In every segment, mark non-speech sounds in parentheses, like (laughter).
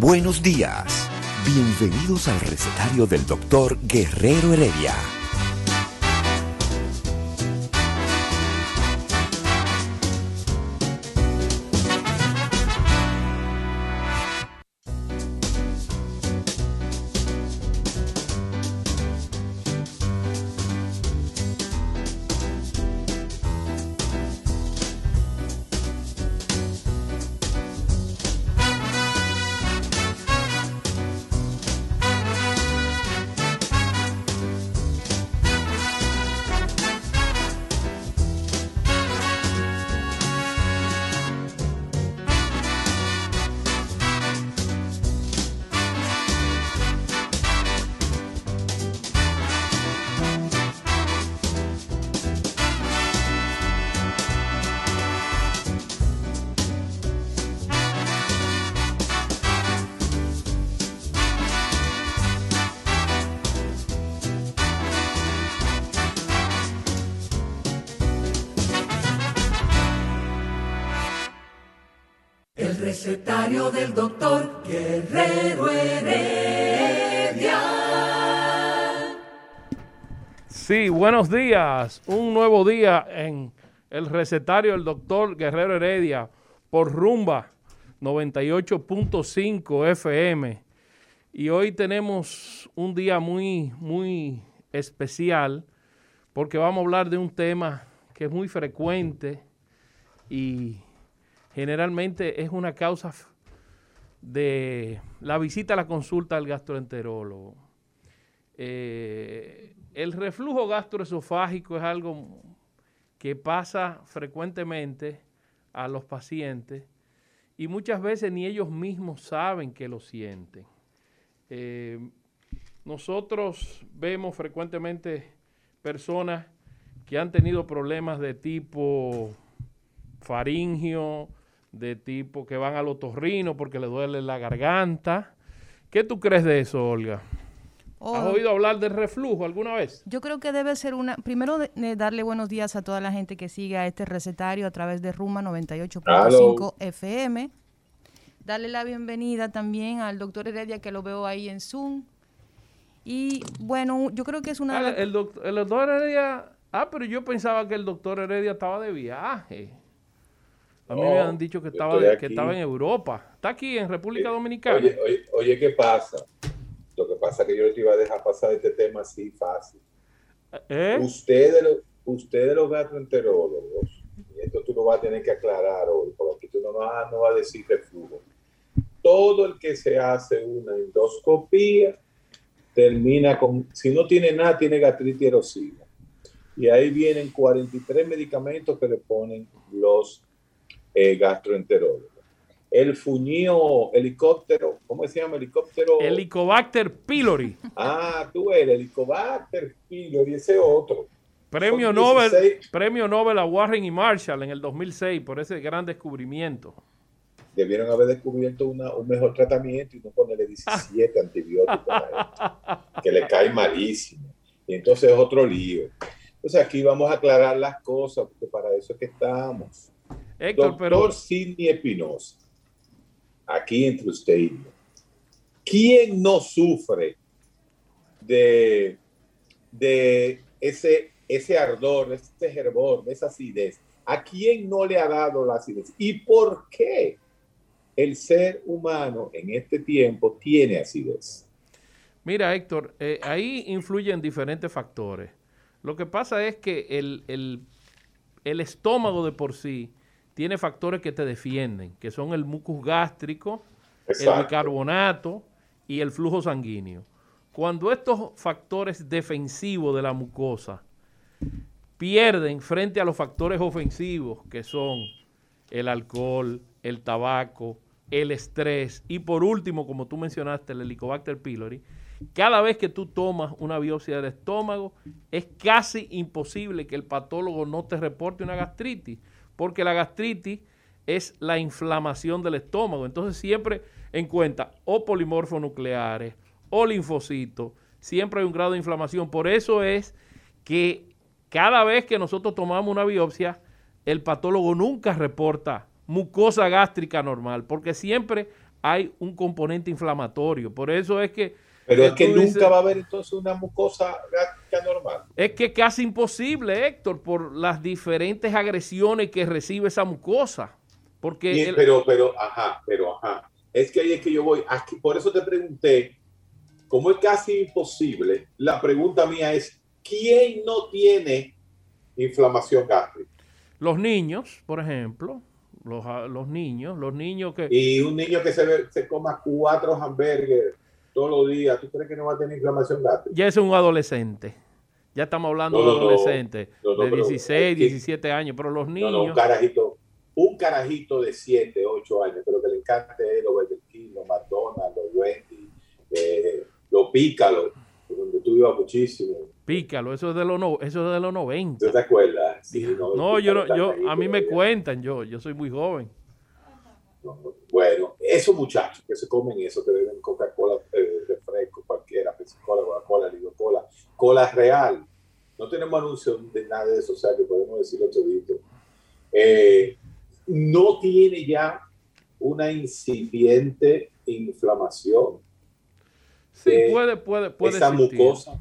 Buenos días. Bienvenidos al recetario del doctor Guerrero Heredia. Días. Un nuevo día en el recetario del doctor Guerrero Heredia por Rumba 98.5 FM. Y hoy tenemos un día muy, muy especial porque vamos a hablar de un tema que es muy frecuente y generalmente es una causa de la visita a la consulta del gastroenterólogo. Eh, el reflujo gastroesofágico es algo que pasa frecuentemente a los pacientes y muchas veces ni ellos mismos saben que lo sienten. Eh, nosotros vemos frecuentemente personas que han tenido problemas de tipo faringio, de tipo que van al otorrino porque le duele la garganta. ¿Qué tú crees de eso, Olga? Oh, ¿Has oído hablar del reflujo alguna vez? Yo creo que debe ser una. Primero, de- de darle buenos días a toda la gente que sigue a este recetario a través de Ruma 98.5 FM. Darle la bienvenida también al doctor Heredia, que lo veo ahí en Zoom. Y bueno, yo creo que es una. Ah, de el, doc- el doctor Heredia. Ah, pero yo pensaba que el doctor Heredia estaba de viaje. A mí No, me han dicho que estaba, que estaba en Europa. Está aquí en República Dominicana. Oye, oye, oye, ¿qué pasa? Lo que pasa es que yo no te iba a dejar pasar este tema así fácil. ¿Eh? Ustedes, ustedes los gastroenterólogos, y esto tú lo vas a tener que aclarar hoy, porque tú no vas, no vas a decir reflujo. Todo el que se hace una endoscopía termina con, si no tiene nada, tiene gastritis erosiva. Y ahí vienen 43 medicamentos que le ponen los eh, gastroenterólogos. El fuñío helicóptero, ¿cómo se llama? Helicóptero. Helicobacter pylori. Ah, tú eres Helicobacter pylori, ese otro. Premio Nobel, 16. premio Nobel a Warren y Marshall en el 2006 por ese gran descubrimiento. Debieron haber descubierto una- un mejor tratamiento y no ponerle 17 (laughs) antibióticos a él, que le cae malísimo. Y entonces es otro lío. Entonces aquí vamos a aclarar las cosas, porque para eso es que estamos. Héctor, Doctor pero Sidney Espinosa, aquí entre usted y yo, ¿quién no sufre de, de ese, ese ardor, ese hervor, de esa acidez? ¿A quién no le ha dado la acidez? ¿Y por qué el ser humano en este tiempo tiene acidez? mira Héctor, eh, ahí influyen diferentes factores. Lo que pasa es que el, el- el estómago de por sí tiene factores que te defienden, que son el mucus gástrico, el bicarbonato y el flujo sanguíneo. Cuando estos factores defensivos de la mucosa pierden frente a los factores ofensivos que son el alcohol, el tabaco, el estrés y por último, como tú mencionaste, el Helicobacter pylori, cada vez que tú tomas una biopsia del estómago, es casi imposible que el patólogo no te reporte una gastritis, porque la gastritis es la inflamación del estómago. Entonces siempre en cuenta o polimorfonucleares o linfocitos, siempre hay un grado de inflamación. Por eso es que cada vez que nosotros tomamos una biopsia, el patólogo nunca reporta mucosa gástrica normal, porque siempre hay un componente inflamatorio. Por eso es que... Pero es que nunca va a haber entonces una mucosa gástrica normal. Es que casi imposible, Héctor, por las diferentes agresiones que recibe esa mucosa. Porque Pero, pero, ajá, pero, ajá. Es que ahí es que yo voy. Aquí, por eso te pregunté, como es casi imposible, la pregunta mía es, ¿quién no tiene inflamación gástrica? Los niños, por ejemplo, los, los niños, los niños que... Y un niño que se, se coma cuatro hamburgues todos los días, ¿tú crees que no va a tener inflamación gástrica? Ya es un adolescente. Ya estamos hablando de adolescentes de 16, 17 años, pero los niños... un carajito, un carajito de 7, 8 años, pero que le encante los Burger King, los McDonald's, los Wendy, eh, los Pícalos, donde tú ibas muchísimo. Pícalo, eso es de los no, eso es de los 90. ¿Tú te acuerdas? no, yo, yo a mí me cuentan, yo, yo soy muy joven. Bueno, esos muchachos que se comen eso, que beben Coca-Cola, eh, refresco, cualquiera, Pepsi-Cola, Coca-Cola, Ligo-Cola, cola real. No tenemos anuncio de nada de eso, o sea que podemos decirlo todito. Eh, no tiene ya una incipiente inflamación. Sí, puede, puede, puede. Esa mucosa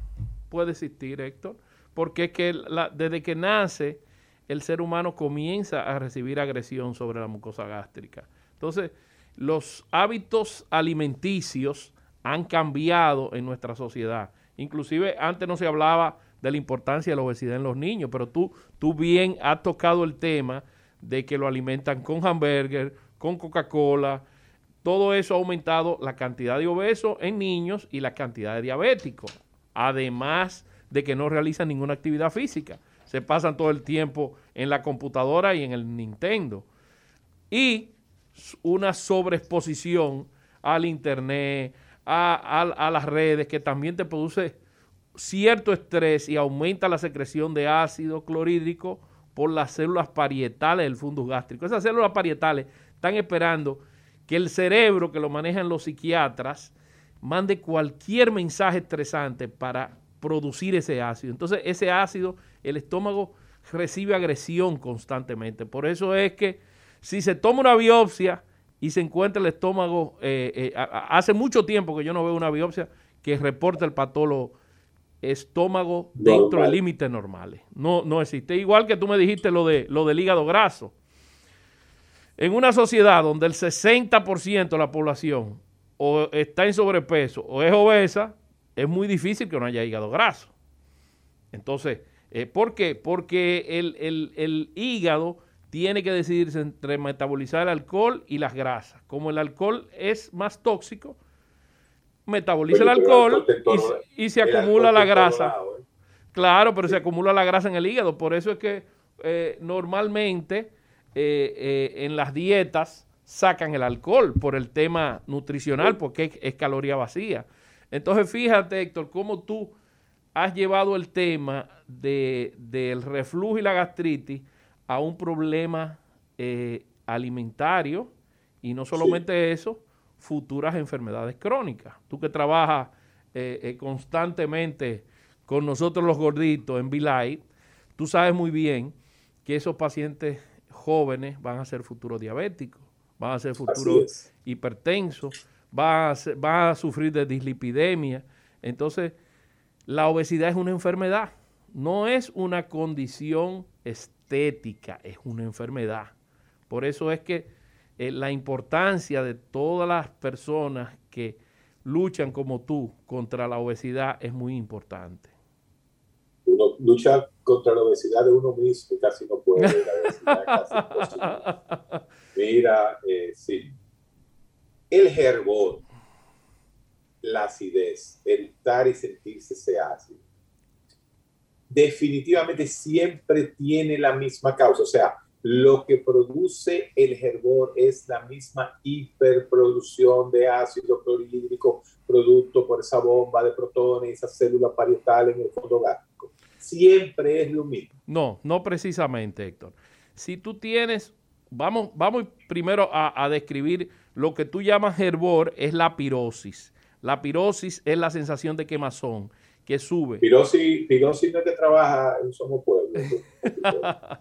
puede existir, Héctor, porque es que desde que nace el ser humano comienza a recibir agresión sobre la mucosa gástrica. Entonces, los hábitos alimenticios han cambiado en nuestra sociedad. Inclusive antes no se hablaba de la importancia de la obesidad en los niños, pero tú, tú bien has tocado el tema de que lo alimentan con hamburger, con Coca-Cola. Todo eso ha aumentado la cantidad de obesos en niños y la cantidad de diabéticos además de que no realizan ninguna actividad física. Se pasan todo el tiempo en la computadora y en el Nintendo. Y una sobreexposición al Internet, a, las redes, que también te produce cierto estrés y aumenta la secreción de ácido clorhídrico por las células parietales del fundus gástrico. Esas células parietales están esperando que el cerebro, que lo manejan los psiquiatras, mande cualquier mensaje estresante para producir ese ácido. Entonces, ese ácido, el estómago recibe agresión constantemente. Por eso es que si se toma una biopsia y se encuentra el estómago, eh, eh, hace mucho tiempo que yo no veo una biopsia que reporte el patólogo estómago dentro de límites normales. No, no existe. Igual que tú me dijiste lo, de, lo del hígado graso. En una sociedad donde el 60% de la población o está en sobrepeso o es obesa, es muy difícil que no haya hígado graso. Entonces, eh, ¿por qué? Porque el, hígado tiene que decidirse entre metabolizar el alcohol y las grasas. Como el alcohol es más tóxico, metaboliza el alcohol, y, se acumula la grasa. ¿eh? Claro, pero se acumula la grasa en el hígado. Por eso es que eh, normalmente en las dietas sacan el alcohol por el tema nutricional, porque es, caloría vacía. Entonces, fíjate, Héctor, cómo tú has llevado el tema de, del reflujo y la gastritis a un problema eh, alimentario y no solamente eso, futuras enfermedades crónicas. Tú que trabajas eh, eh, constantemente con nosotros los gorditos en Vilay, tú sabes muy bien que esos pacientes jóvenes van a ser futuros diabéticos van a ser futuros hipertensos, van a, a sufrir de dislipidemia. Entonces, la obesidad es una enfermedad, no es una condición estética, es una enfermedad. Por eso es que eh, la importancia de todas las personas que luchan como tú contra la obesidad es muy importante. Uno lucha contra la obesidad de uno mismo casi no puede. casi (laughs) Mira, eh, sí. El hervor, la acidez, el estar y sentirse ese ácido. Definitivamente siempre tiene la misma causa. O sea, lo que produce el hervor es la misma hiperproducción de ácido clorhídrico producto por esa bomba de protones, esa célula parietal en el fondo gástrico. Siempre es lo mismo. No, no precisamente, Héctor. Si tú tienes, vamos, vamos primero a, a describir lo que tú llamas hervor, es la pirosis. La pirosis es la sensación de quemazón que sube. Pirosis no es que trabaja en Somos Pueblo. (laughs)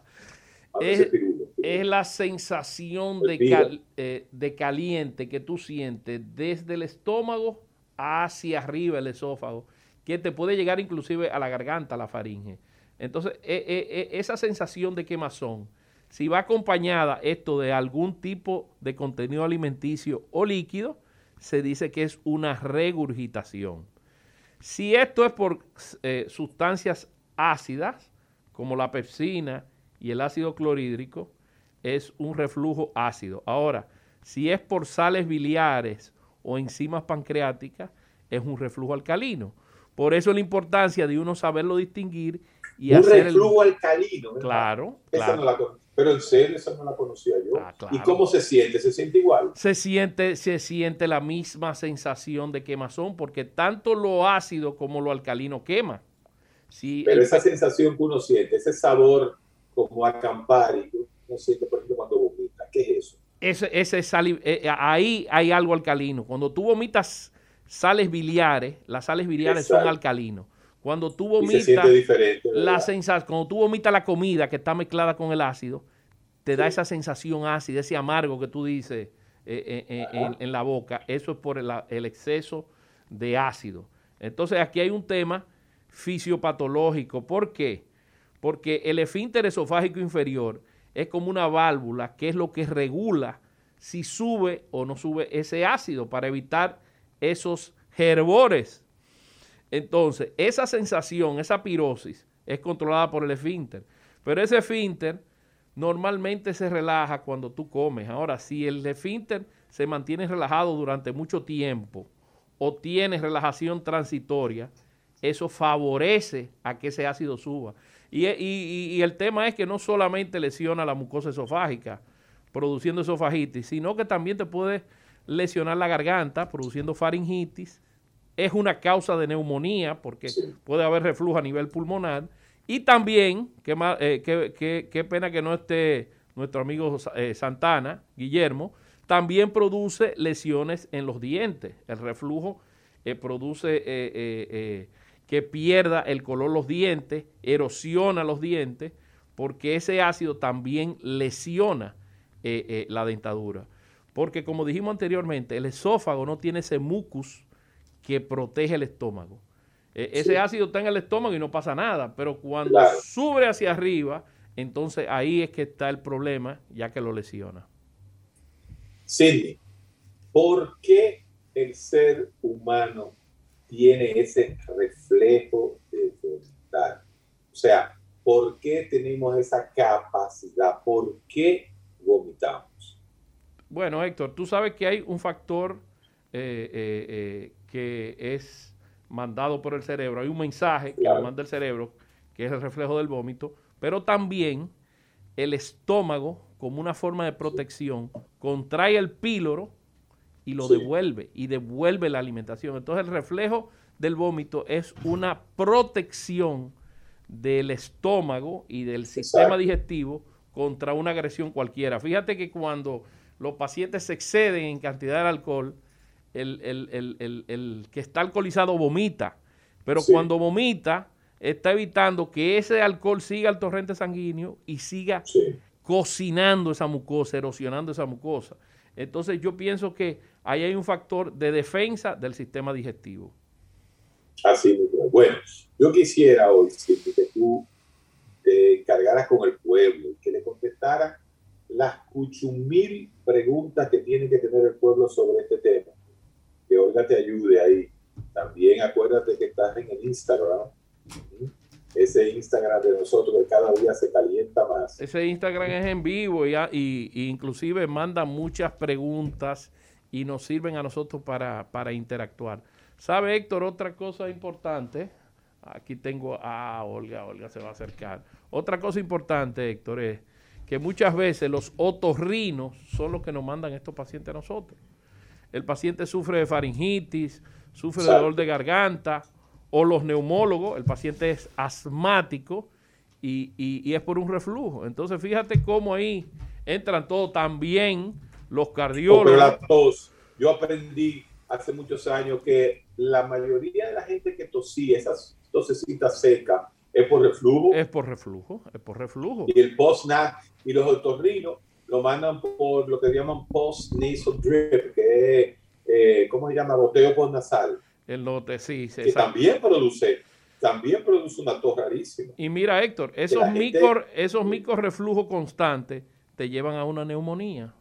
es, la sensación de, eh, de caliente que tú sientes desde el estómago hacia arriba el esófago, que te puede llegar inclusive a la garganta, a la faringe. Entonces, eh, eh, esa sensación de quemazón, si va acompañada esto de algún tipo de contenido alimenticio o líquido, se dice que es una regurgitación. Si esto es por sustancias ácidas, como la pepsina, y el ácido clorhídrico es un reflujo ácido. Ahora, si es por sales biliares o enzimas pancreáticas, es un reflujo alcalino. Por eso la importancia de uno saberlo distinguir y un reflujo alcalino. Claro, pero en serio esa no la conocía yo. Ah, ¿Y cómo se siente? ¿Se siente igual? Se siente, se siente la misma sensación de quemazón porque tanto lo ácido como lo alcalino quema. pero esa sensación que uno siente, ese sabor como acampar y no siente, por ejemplo, cuando vomita. ¿Qué es eso? Ese, ese eh, eh, ahí hay algo alcalino. Cuando tú vomitas sales biliares, las sales biliares son alcalinos. Cuando tú vomitas, la sensación, cuando tú vomitas la comida que está mezclada con el ácido, te da esa sensación ácida, ese amargo que tú dices eh, en, la boca. Eso es por el, el exceso de ácido. Entonces aquí hay un tema fisiopatológico. ¿Por qué? porque el esfínter esofágico inferior es como una válvula que es lo que regula si sube o no sube ese ácido para evitar esos herbores. Entonces, esa sensación, esa pirosis, es controlada por el esfínter. Pero ese esfínter normalmente se relaja cuando tú comes. Ahora, si el esfínter se mantiene relajado durante mucho tiempo o tiene relajación transitoria, eso favorece a que ese ácido suba. Y, el tema es que no solamente lesiona la mucosa esofágica, produciendo esofagitis, sino que también te puede lesionar la garganta, produciendo faringitis. Es una causa de neumonía, porque puede haber reflujo a nivel pulmonar. Y también, qué, eh, pena que no esté nuestro amigo eh, Santana, Guillermo, también produce lesiones en los dientes. El reflujo eh, produce que pierda el color los dientes, erosiona los dientes, porque ese ácido también lesiona la dentadura. Porque como dijimos anteriormente, el esófago no tiene ese mucus que protege el estómago. E, ese ácido está en el estómago y no pasa nada, pero cuando sube hacia arriba, entonces ahí es que está el problema, ya que lo lesiona. Cindy, ¿por qué el ser humano tiene ese reflejo de vomitar. O sea, ¿por qué tenemos esa capacidad? ¿Por qué vomitamos? Bueno, Héctor, tú sabes que hay un factor eh, eh, eh, que es mandado por el cerebro. Hay un mensaje que manda el cerebro, que es el reflejo del vómito, pero también el estómago, como una forma de protección, contrae el píloro y lo devuelve y devuelve la alimentación. Entonces el reflejo del vómito es una protección del estómago y del sistema digestivo contra una agresión cualquiera. Fíjate que cuando los pacientes se exceden en cantidad de alcohol, el, que está alcoholizado vomita, pero cuando vomita está evitando que ese alcohol siga al torrente sanguíneo y siga cocinando esa mucosa, erosionando esa mucosa. Entonces yo pienso que ahí hay un factor de defensa del sistema digestivo. Así mismo. Bueno, yo quisiera hoy que tú te cargaras con el pueblo y que le contestaras las cuchumil preguntas que tiene que tener el pueblo sobre este tema. Ayude ahí. También acuérdate que estás en el Instagram ese Instagram de nosotros que cada día se calienta más. Ese Instagram es en vivo y, y, inclusive manda muchas preguntas y nos sirven a nosotros para, interactuar. ¿Sabe Héctor otra cosa importante? Aquí tengo a Olga, Olga se va a acercar. Otra cosa importante, Héctor, es que muchas veces los otorrinos son los que nos mandan estos pacientes a nosotros. El paciente sufre de faringitis, sufre de dolor de garganta, o los neumólogos, el paciente es asmático y, y, es por un reflujo. Entonces, fíjate cómo ahí entran todos también los cardiólogos. la tos, yo aprendí hace muchos años que la mayoría de la gente que tosía, esas tosecitas secas, es por reflujo. Es por reflujo, es por reflujo. Y el post-NAC y los otorrinos lo mandan por lo que llaman post-nasal drip, que es, eh, ¿cómo se llama? Goteo post-nasal. El lote, sí. Que también produce, también produce una tos rarísima. Y mira, Héctor, esos micro, esos micro reflujos constantes te llevan a una neumonía.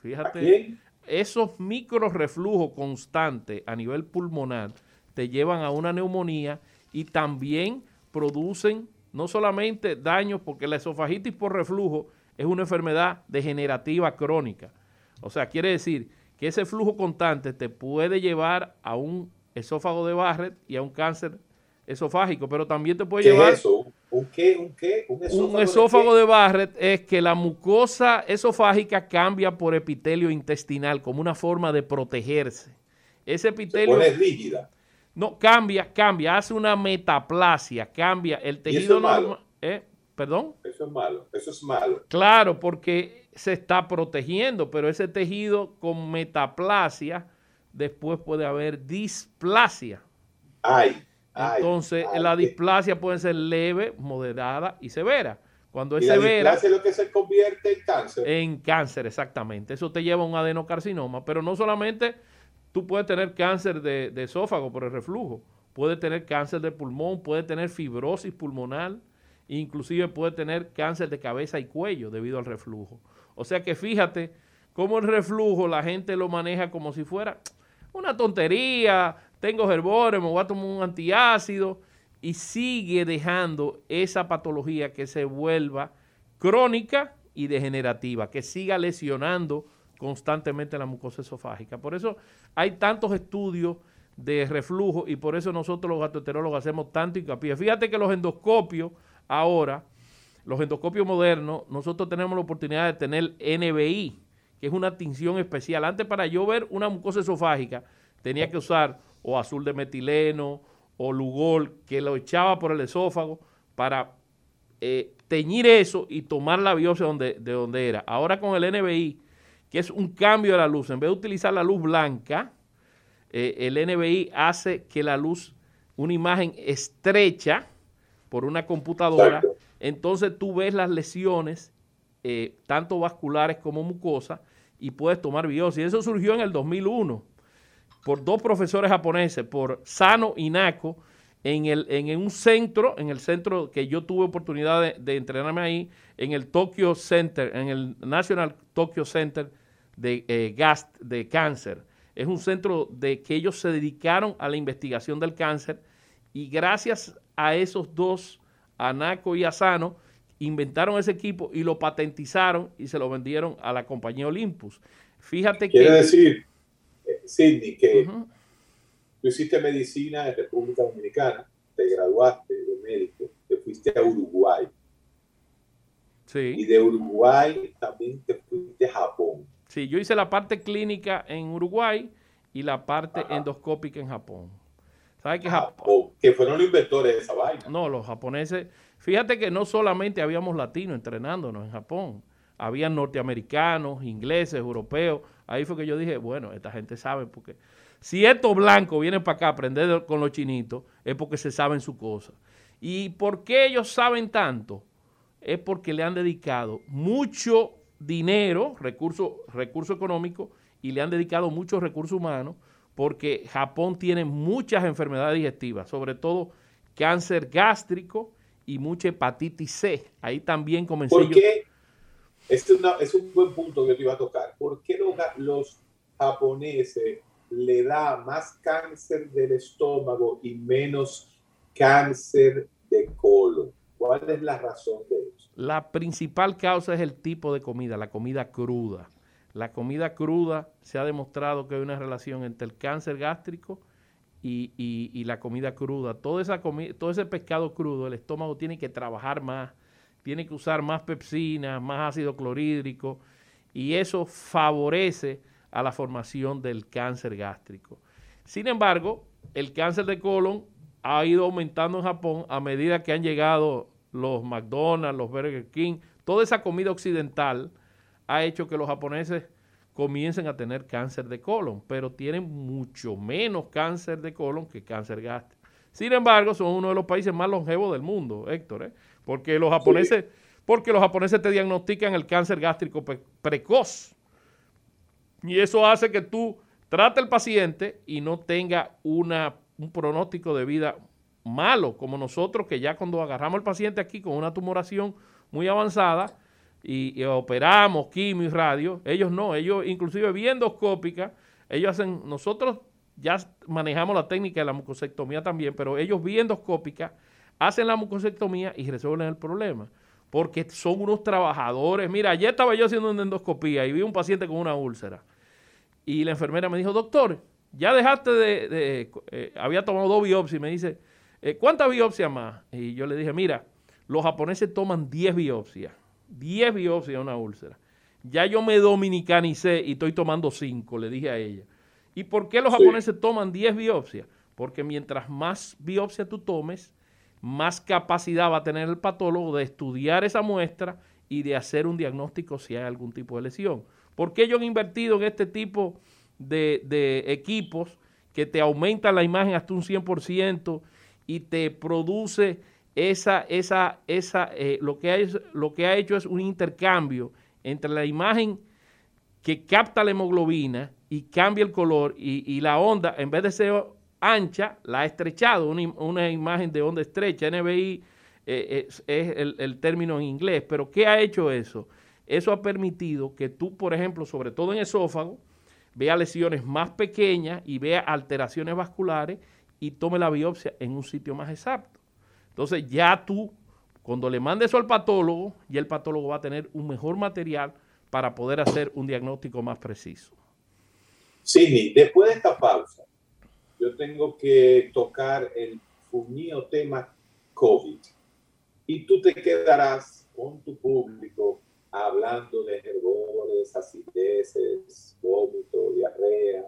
Fíjate, esos micro reflujos constantes a nivel pulmonar te llevan a una neumonía y también producen no solamente daños, porque la esofagitis por reflujo es una enfermedad degenerativa crónica. O sea, quiere decir que ese flujo constante te puede llevar a un esófago de Barrett y a un cáncer esofágico, pero también te puede llevar... eso? ¿Un qué? ¿Un qué? ¿Un esófago, de, Barrett es que la mucosa esofágica cambia por epitelio intestinal como una forma de protegerse. Ese epitelio... es rígida. No, cambia, cambia, hace una metaplasia, cambia el tejido normal. ¿Eh? ¿Perdón? Eso es malo, eso es malo. Claro, porque se está protegiendo, pero ese tejido con metaplasia, después puede haber displasia. Ay. Entonces, la displasia puede ser leve, moderada y severa. Cuando es severa. es lo que se convierte en cáncer. En cáncer, exactamente. Eso te lleva a un adenocarcinoma. Pero no solamente tú puedes tener cáncer de, esófago por el reflujo, puedes tener cáncer de pulmón, puedes tener fibrosis pulmonar, inclusive puede tener cáncer de cabeza y cuello debido al reflujo. O sea que fíjate cómo el reflujo la gente lo maneja como si fuera una tontería, tengo herbores, me voy a tomar un antiácido y sigue dejando esa patología que se vuelva crónica y degenerativa, que siga lesionando constantemente la mucosa esofágica. Por eso hay tantos estudios de reflujo y por eso nosotros los gastroenterólogos hacemos tanto hincapié. Fíjate que los endoscopios ahora, los endoscopios modernos, nosotros tenemos la oportunidad de tener NBI, que es una tinción especial. Antes para yo ver una mucosa esofágica tenía que usar o azul de metileno o lugol que lo echaba por el esófago para eh, teñir eso y tomar la biopsia de donde era. Ahora con el NBI, que es un cambio de la luz, en vez de utilizar la luz blanca, eh, el NBI hace que la luz, una imagen estrecha por una computadora, entonces tú ves las lesiones, eh, tanto vasculares como mucosas, y puedes tomar biopsia. Eso surgió en el 2001 por dos profesores japoneses, por Sano y Nako, en, el, en un centro, en el centro que yo tuve oportunidad de, entrenarme ahí, en el Tokyo Center, en el National Tokyo Center de eh, Gas de Cáncer. Es un centro de que ellos se dedicaron a la investigación del cáncer y gracias a esos dos, a Nako y a Sano, inventaron ese equipo y lo patentizaron y se lo vendieron a la compañía Olympus. Fíjate Quiere que... decir Sidney, que tú hiciste medicina en República Dominicana, te graduaste de médico, te fuiste a Uruguay. Sí. Y de Uruguay también te fuiste a Japón. Sí, yo hice la parte clínica en Uruguay y la parte endoscópica en Japón. ¿Sabes que Japón? Que fueron los inventores de esa vaina. No, los japoneses. Fíjate que no solamente habíamos latinos entrenándonos en Japón, habían norteamericanos, ingleses, europeos, Ahí fue que yo dije, bueno, esta gente sabe porque si estos blancos vienen para acá a aprender con los chinitos, es porque se saben su cosa. ¿Y por qué ellos saben tanto? Es porque le han dedicado mucho dinero, recursos recurso económicos, y le han dedicado muchos recursos humanos, porque Japón tiene muchas enfermedades digestivas, sobre todo cáncer gástrico y mucha hepatitis C. Ahí también comencé ¿Por qué? Este es, un buen punto que te iba a tocar. ¿Por qué los, japoneses le da más cáncer del estómago y menos cáncer de colon? ¿Cuál es la razón de eso? La principal causa es el tipo de comida, la comida cruda. La comida cruda se ha demostrado que hay una relación entre el cáncer gástrico y, la comida cruda. Todo, todo ese pescado crudo, el estómago tiene que trabajar más, tiene que usar más pepsina, más ácido clorhídrico y eso favorece a la formación del cáncer gástrico. Sin embargo, el cáncer de colon ha ido aumentando en Japón a medida que han llegado los McDonald's, los Burger King, toda esa comida occidental ha hecho que los japoneses comiencen a tener cáncer de colon, pero tienen mucho menos cáncer de colon que cáncer gástrico. Sin embargo, son uno de los países más longevos del mundo, Héctor, ¿eh? porque los japoneses, porque los japoneses te diagnostican el cáncer gástrico precoz. Y eso hace que tú trate al paciente y no tenga una, un pronóstico de vida malo, como nosotros que ya cuando agarramos al paciente aquí con una tumoración muy avanzada, y, operamos quimio y radio, ellos no, ellos inclusive vía endoscópica, ellos hacen, nosotros ya manejamos la técnica de la mucosectomía también, pero ellos vía endoscópica hacen la mucosectomía y resuelven el problema, porque son unos trabajadores. Mira, ayer estaba yo haciendo una endoscopía y vi un paciente con una úlcera. Y la enfermera me dijo, doctor, ya dejaste de, eh, había tomado dos biopsias y me dice, eh, ¿cuántas biopsias más? Y yo le dije, mira, los japoneses toman 10 biopsias 10 biopsias a una úlcera. Ya yo me dominicanicé y estoy tomando 5, le dije a ella. ¿Y por qué los japoneses toman 10 biopsias? Porque mientras más biopsia tú tomes, más capacidad va a tener el patólogo de estudiar esa muestra y de hacer un diagnóstico si hay algún tipo de lesión. ¿Por qué ellos han invertido en este tipo de, de equipos que te aumentan la imagen hasta un 100% y te produce esa, esa, esa, eh, lo, que ha, lo que ha hecho es un intercambio entre la imagen que capta la hemoglobina y cambia el color y, la onda, en vez de ser ancha, la ha estrechado, una, imagen de onda estrecha. NBI eh, es, el, el, término en inglés, pero ¿qué ha hecho eso? Eso ha permitido que tú, por ejemplo, sobre todo en esófago, vea lesiones más pequeñas y vea alteraciones vasculares y tome la biopsia en un sitio más exacto. Entonces ya tú, cuando le mandes eso al patólogo, ya el patólogo va a tener un mejor material para poder hacer un diagnóstico más preciso. Sí, después de esta pausa, yo tengo que tocar el fuñido tema COVID. Y tú te quedarás con tu público hablando de herbores, acideces, vómito, diarrea,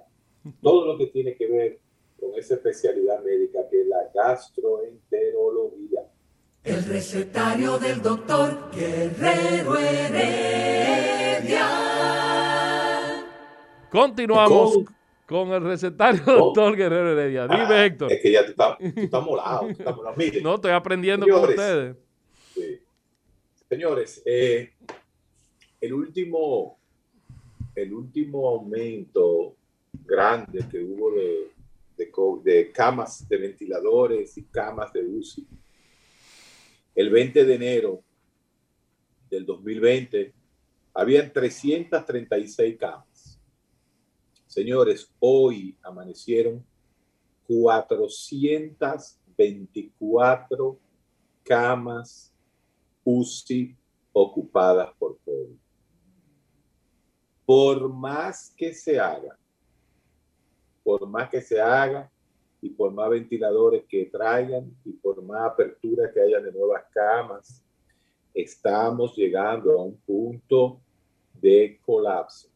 todo lo que tiene que ver con esa especialidad médica que es la gastroenterología. El recetario del doctor Guerrero Heredia. Continuamos con, el recetario del doctor Guerrero Heredia. Dime, ah, Héctor. Es que ya tú estás, molado. no, estoy aprendiendo con ustedes. Señores, eh, el último el último aumento grande que hubo de de, camas de ventiladores y camas de UCI. El 20 de enero del 2020 habían 336 camas. Señores, hoy amanecieron 424 camas UCI ocupadas por COVID. Por más que se haga por más que se haga y por más ventiladores que traigan y por más apertura que haya de nuevas camas, estamos llegando a un punto de colapso.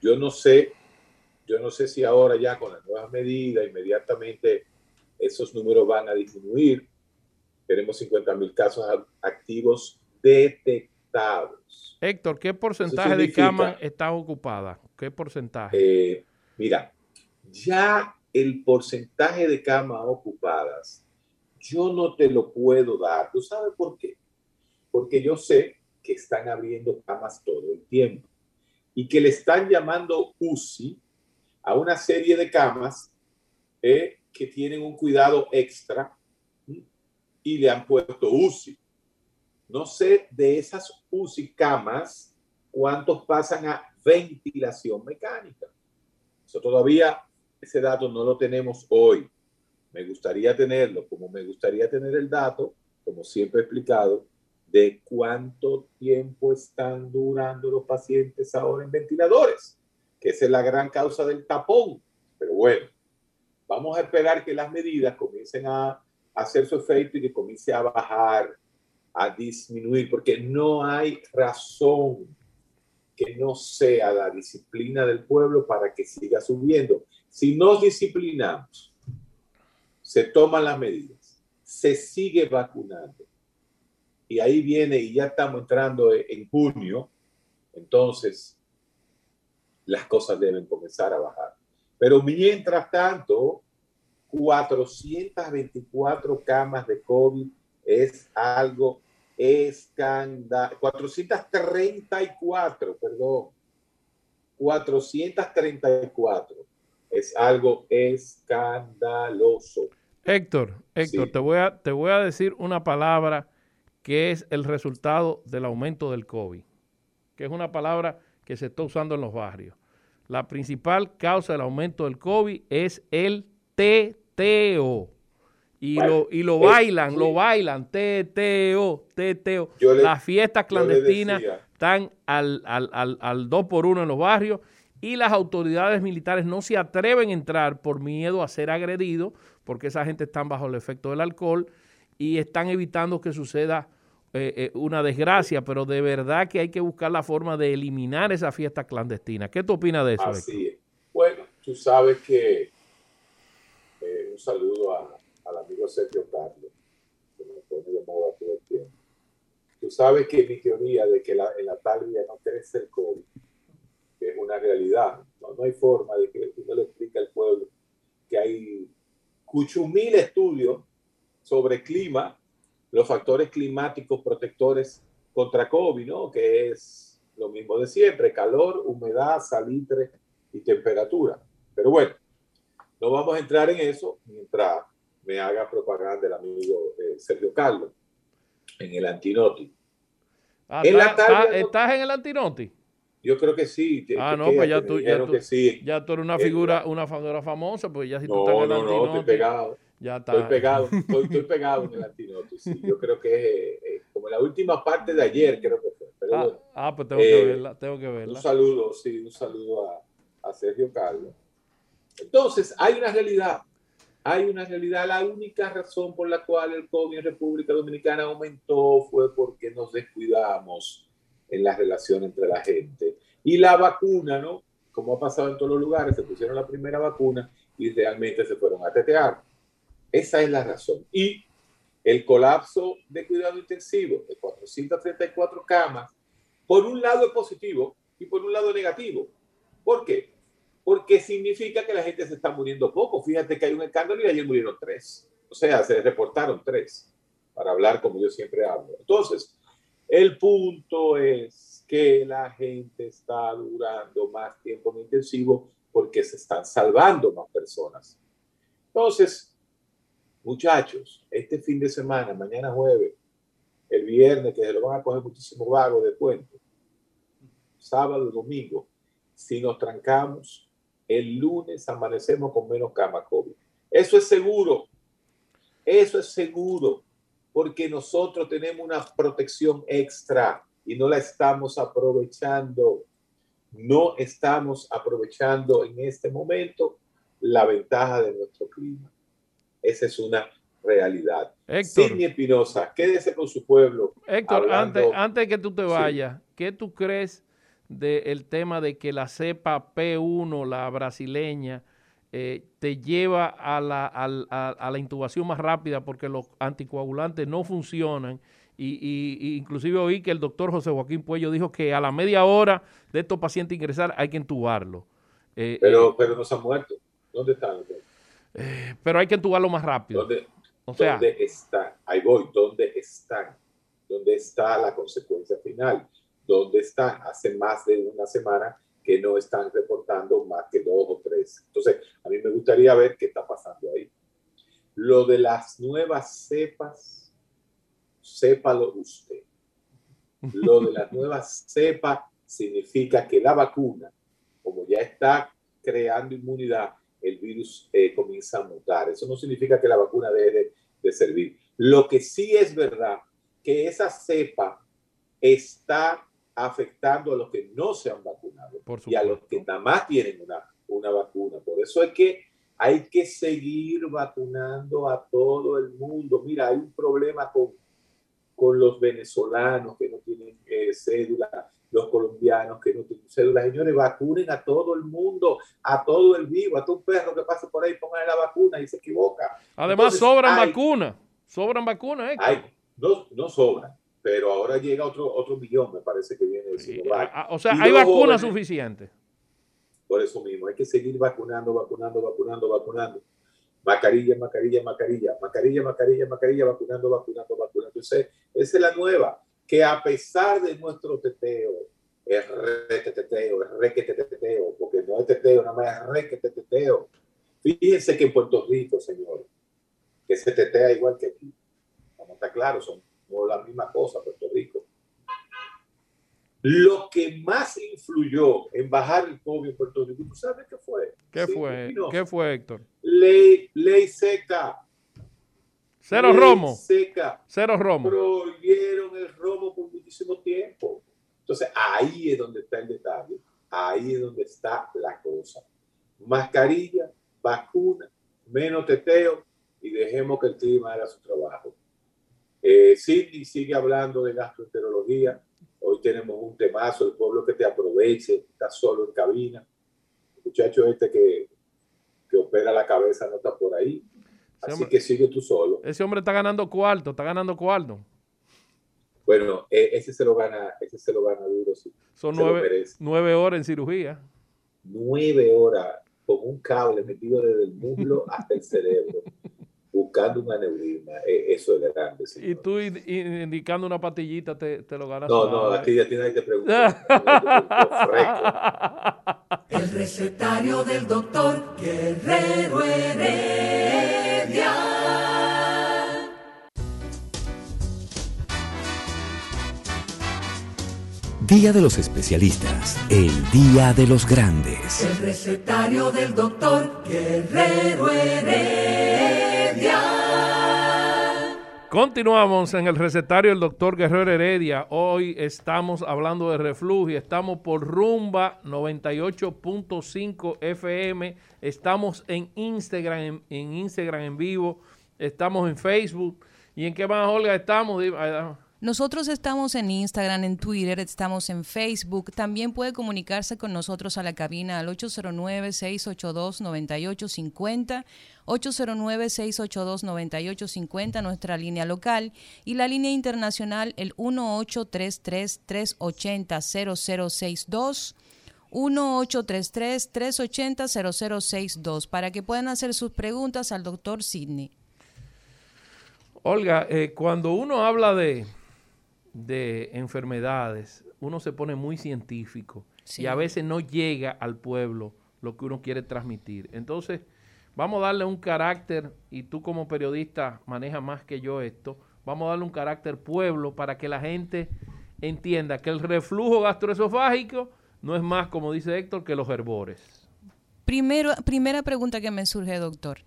Yo no sé, yo no sé si ahora ya con las nuevas medidas inmediatamente esos números van a disminuir. Tenemos 50 mil casos activos detectados. Héctor, ¿qué porcentaje de camas están ocupadas? ¿Qué porcentaje? Eh, mira, ya el porcentaje de camas ocupadas, yo no te lo puedo dar. ¿Tú sabes por qué? Porque yo sé que están abriendo camas todo el tiempo y que le están llamando UCI a una serie de camas eh, que tienen un cuidado extra y le han puesto UCI. No sé de esas UCI camas cuántos pasan a ventilación mecánica. Eso todavía, ese dato no lo tenemos hoy. Me gustaría tenerlo, como me gustaría tener el dato, como siempre he explicado, de cuánto tiempo están durando los pacientes ahora en ventiladores, que es la gran causa del tapón bueno, vamos a esperar que las medidas comiencen a hacer su efecto y que comience a bajar, a disminuir, porque no hay razón que no sea la disciplina del pueblo para que siga subiendo. Si nos disciplinamos, se toman las medidas, se sigue vacunando. Y ahí viene, y ya estamos entrando en junio, entonces las cosas deben comenzar a bajar. Pero mientras tanto, 424 camas de COVID es algo escandaloso. 434, perdón. 434 es algo escandaloso. Héctor, Héctor, te, voy a, te voy a decir una palabra que es el resultado del aumento del COVID, que es una palabra que se está usando en los barrios. La principal causa del aumento del COVID es el teteo. Y, lo, y lo bailan, lo bailan, teteo, teteo. Las fiestas clandestinas están al, al, al, al 2 por 1 en los barrios y las autoridades militares no se atreven a entrar por miedo a ser agredidos, porque esa gente está bajo el efecto del alcohol y están evitando que suceda eh, eh, una desgracia, pero de verdad que hay que buscar la forma de eliminar esa fiesta clandestina. ¿Qué tú opinas de eso? Así es. Bueno, tú sabes que eh, un saludo al amigo Sergio Carlos, que me pone de moda todo el tiempo. Tú sabes que mi teoría de que la, en la talvia no crece el COVID es una realidad. No, no hay forma de que tú le explique al pueblo que hay mil estudios sobre clima, los factores climáticos protectores contra COVID, ¿no? Que es lo mismo de siempre, calor, humedad, salitre y temperatura. Pero bueno, no vamos a entrar en eso mientras me haga propaganda el amigo eh, Sergio Carlos en el Antinoti. Ah, ¿Estás en el Antinoti? Yo creo que sí. ah, no, pues ya tú, ya tú, ya tú eres una figura, una figura famosa, pues ya si tú estás en el no, No, estoy pegado. Ya está. (laughs) Estoy pegado, estoy, pegado en el antinote. Sí. Yo creo que es eh, como la última parte de ayer, creo que fue. Pero ah, ah, pues tengo que eh, verla, tengo que verla. Un saludo, sí, un saludo a, a Sergio Carlos. Entonces, hay una realidad. Hay una realidad. La única razón por la cual el COVID en República Dominicana aumentó fue porque nos descuidamos en la relación entre la gente. Y la vacuna, ¿no? Como ha pasado en todos los lugares, se pusieron la primera vacuna y realmente se fueron a tetear. Esa es la razón. Y el colapso de cuidado intensivo de 434 camas, por un lado es positivo y por un lado negativo. ¿Por qué? Porque significa que la gente se está muriendo poco. Fíjate que hay un escándalo y ayer murieron tres. O sea, se reportaron tres, para hablar como yo siempre hablo. Entonces, el punto es que la gente está durando más tiempo en intensivo porque se están salvando más personas. Entonces, muchachos, este fin de semana, mañana jueves, el viernes, que se lo van a coger muchísimo vago de puente, sábado domingo, si nos trancamos, el lunes amanecemos con menos cama COVID. Eso es seguro. Eso es seguro porque nosotros tenemos una protección extra y no la estamos aprovechando. No estamos aprovechando en este momento la ventaja de nuestro clima. Esa es una realidad. Héctor, Sidney Espinosa, quédese con su pueblo. Héctor, antes, antes que tú te vayas, ¿qué tú crees del tema de que la cepa P1, la brasileña, eh, te lleva a la, a, la, intubación más rápida porque los anticoagulantes no funcionan. Y, inclusive oí que el doctor José Joaquín Puello dijo que a la media hora de estos pacientes ingresar hay que intubarlo. Eh, pero, eh, pero no se han muerto. ¿Dónde están? pero hay que intubarlo más rápido. ¿Dónde, o sea, ¿Dónde están? Ahí voy. ¿Dónde están? ¿Dónde está la consecuencia final? ¿Dónde están? Hace más de una semana que no están reportando más que dos o tres. Entonces, a mí me gustaría ver qué está pasando ahí. Lo de las nuevas cepas, sépalo usted. Lo de las nuevas cepas significa que la vacuna, como ya está creando inmunidad, el virus eh, comienza a mutar. Eso no significa que la vacuna deje de servir. Lo que sí es verdad, que esa cepa está afectando a los que no se han vacunado y a los que nada más tienen una, una vacuna. Por eso es que Hay que seguir vacunando a todo el mundo. Mira, hay un problema con, con los venezolanos que no tienen eh, cédula, los colombianos que no tienen cédula. Señores, vacunen a todo el mundo, a todo el vivo, a todo un perro que pase por ahí, pongan la vacuna y se equivoca. Además, sobran vacunas. Sobran vacunas, no, no sobran pero ahora llega otro, otro millón, me parece que viene O sea, hay vacunas suficientes. Por eso mismo, hay que seguir vacunando, vacunando, vacunando, vacunando. Mascarilla, mascarilla, mascarilla, mascarilla, mascarilla, mascarilla, vacunando, vacunando, vacunando. Entonces, esa es la nueva, que a pesar de nuestro teteo, es re teteo, es re que teteo, porque no es teteo, nada más es re que teteo. Fíjense que en Puerto Rico, señores, que se tetea igual que aquí. Vamos a estar claros, la misma cosa, Puerto Rico. Lo que más influyó en bajar el COVID en Puerto Rico, ¿tú sabes qué fue? ¿Qué fue? ¿Qué fue, Héctor? Ley, ley seca. Cero romo. Seca. Cero romo. Prohibieron el romo por muchísimo tiempo. Entonces, ahí es donde está el detalle. Ahí es donde está la cosa. Mascarilla, vacuna, menos teteo y dejemos que el clima haga su trabajo. Eh, Cindy sigue hablando de gastroenterología. Hoy tenemos un temazo, el pueblo que te aproveche, está solo en cabina. El muchacho este que, que opera la cabeza no está por ahí. Así que sigue tú solo. Ese hombre está ganando cuarto, está ganando cuarto. Bueno, e, ese se lo gana, ese se lo gana duro, sí. Son nueve, nueve horas en cirugía. Nueve horas con un cable metido desde el muslo hasta el cerebro buscando un aneurisma, e, eso es grande. Y tú indicando una patillita te, te lo ganas. No, no, aquí ya tiene que preguntar. (laughs) El recetario del doctor Guerrero Heredia. Día de los especialistas, el día de los grandes. El recetario del doctor Guerrero Heredia. Continuamos en el recetario del doctor Guerrero Heredia. Hoy estamos hablando de reflujo y estamos por Rumba 98.5 FM. Estamos en Instagram, en, Instagram en vivo. Estamos en Facebook. ¿Y en qué más, Olga, estamos? Nosotros estamos en Instagram, en Twitter, estamos en Facebook. También puede comunicarse con nosotros a la cabina al 809-682-9850, 809-682-9850, nuestra línea local, y la línea internacional, el 1833-380-0062. 1833-380-0062 para que puedan hacer sus preguntas al doctor Sidney. Olga, eh, cuando uno habla de, de enfermedades, uno se pone muy científico y a veces no llega al pueblo lo que uno quiere transmitir. Entonces, vamos a darle un carácter, y tú como periodista manejas más que yo esto, vamos a darle un carácter pueblo para que la gente entienda que el reflujo gastroesofágico no es más, como dice Héctor, que los herbores. Primero, primera pregunta que me surge, doctor.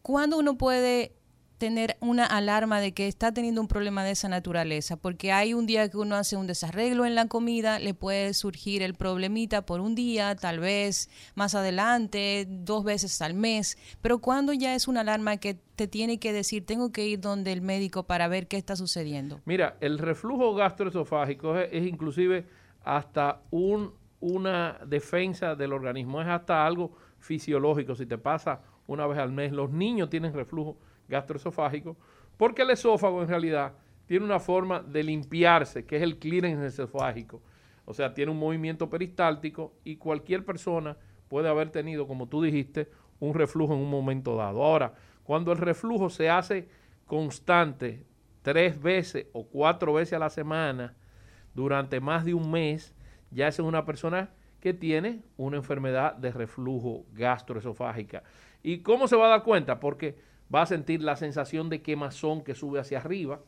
¿Cuándo uno puede tener una alarma de que está teniendo un problema de esa naturaleza, porque hay un día que uno hace un desarreglo en la comida, le puede surgir el problemita por un día, tal vez más adelante, dos veces al mes, pero cuando ya es una alarma que te tiene que decir, tengo que ir donde el médico para ver qué está sucediendo. Mira, el reflujo gastroesofágico es, inclusive hasta un, una defensa del organismo, es hasta algo fisiológico, si te pasa una vez al mes, los niños tienen reflujo gastroesofágico, porque el esófago en realidad tiene una forma de limpiarse, que es el clearance esofágico. O sea, tiene un movimiento peristáltico y cualquier persona puede haber tenido, como tú dijiste, un reflujo en un momento dado. Ahora, cuando el reflujo se hace constante tres veces o cuatro veces a la semana durante más de un mes, ya es una persona que tiene una enfermedad de reflujo gastroesofágica. ¿Y cómo se va a dar cuenta? Porque va a sentir la sensación de quemazón que sube hacia arriba.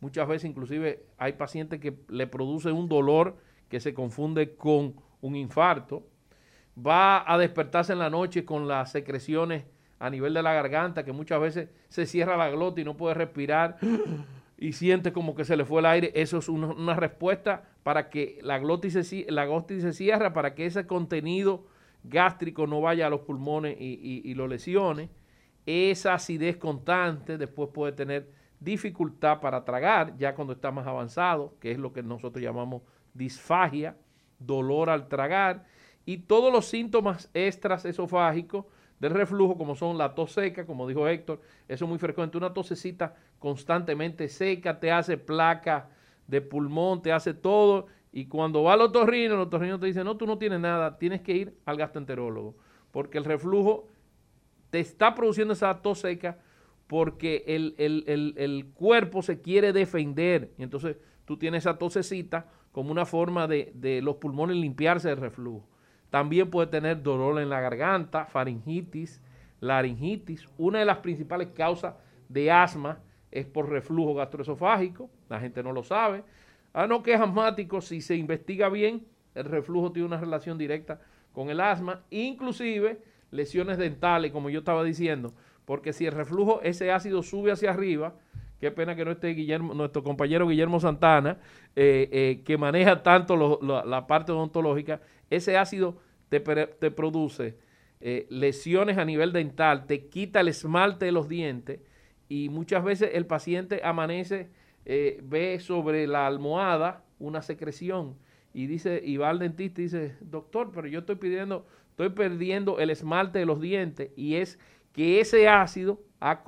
Muchas veces inclusive hay pacientes que le produce un dolor que se confunde con un infarto. Va a despertarse en la noche con las secreciones a nivel de la garganta, que muchas veces se cierra la glota y no puede respirar y siente como que se le fue el aire. Eso es una, respuesta para que la glotis, se, la cierra, para que ese contenido gástrico no vaya a los pulmones y, y lo lesione. Esa acidez constante después puede tener dificultad para tragar, ya cuando está más avanzado, que es lo que nosotros llamamos disfagia, dolor al tragar, y todos los síntomas extras esofágicos del reflujo, como son la tos seca, como dijo Héctor, eso es muy frecuente, una tosecita constantemente seca, te hace placa de pulmón, te hace todo, y cuando va al otorrino, el otorrino te dice, no, tú no tienes nada, tienes que ir al gastroenterólogo, porque el reflujo te está produciendo esa tos seca porque el, cuerpo se quiere defender, y entonces tú tienes esa tosecita como una forma de, de los pulmones limpiarse del reflujo. También puede tener dolor en la garganta, faringitis, laringitis. Una de las principales causas de asma es por reflujo gastroesofágico. La gente no lo sabe. Ah, no, que es asmático. Si se investiga bien, el reflujo tiene una relación directa con el asma. Inclusive lesiones dentales, como yo estaba diciendo. Porque si el reflujo, ese ácido sube hacia arriba, qué pena que no esté Guillermo, nuestro compañero Guillermo Santana, eh, eh, que maneja tanto la parte odontológica, ese ácido te, produce eh, lesiones a nivel dental, te quita el esmalte de los dientes y muchas veces el paciente amanece, ve sobre la almohada una secreción y dice y va al dentista y dice, doctor, pero yo estoy pidiendo, estoy perdiendo el esmalte de los dientes y es que ese ácido ha,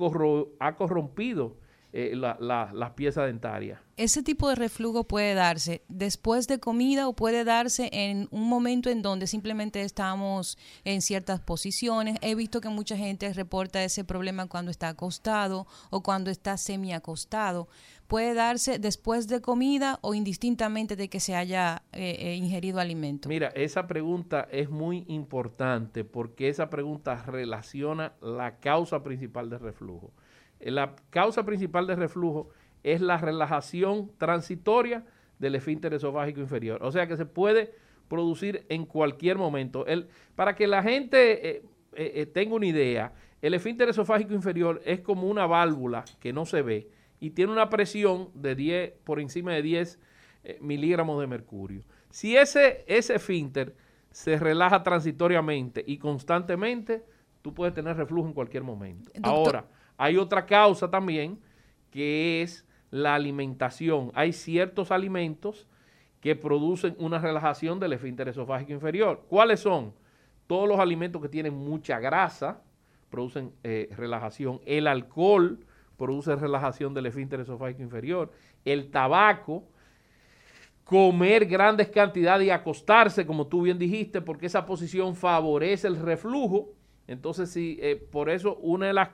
ha corrompido eh, las piezas dentarias. ¿Ese tipo de reflujo puede darse después de comida o puede darse en un momento en donde simplemente estamos en ciertas posiciones? He visto que mucha gente reporta ese problema cuando está acostado o cuando está semi acostado. ¿Puede darse después de comida o indistintamente de que se haya eh, eh, ingerido alimento? Mira, esa pregunta es muy importante porque esa pregunta relaciona la causa principal del reflujo. La causa principal de reflujo es la relajación transitoria del esfínter esofágico inferior. O sea que se puede producir en cualquier momento. El, para que la gente eh, eh, eh, tenga una idea, el esfínter esofágico inferior es como una válvula que no se ve y tiene una presión de 10 por encima de 10 miligramos de mercurio. Si ese, ese se relaja transitoriamente y constantemente, tú puedes tener reflujo en cualquier momento. Ahora, hay otra causa también que es la alimentación. Hay ciertos alimentos que producen una relajación del esfínter esofágico inferior. ¿Cuáles son? Todos los alimentos que tienen mucha grasa producen eh, relajación. El alcohol produce relajación del esfínter esofágico inferior. El tabaco, comer grandes cantidades y acostarse, como tú bien dijiste, porque esa posición favorece el reflujo. Entonces, sí, eh, por eso una de las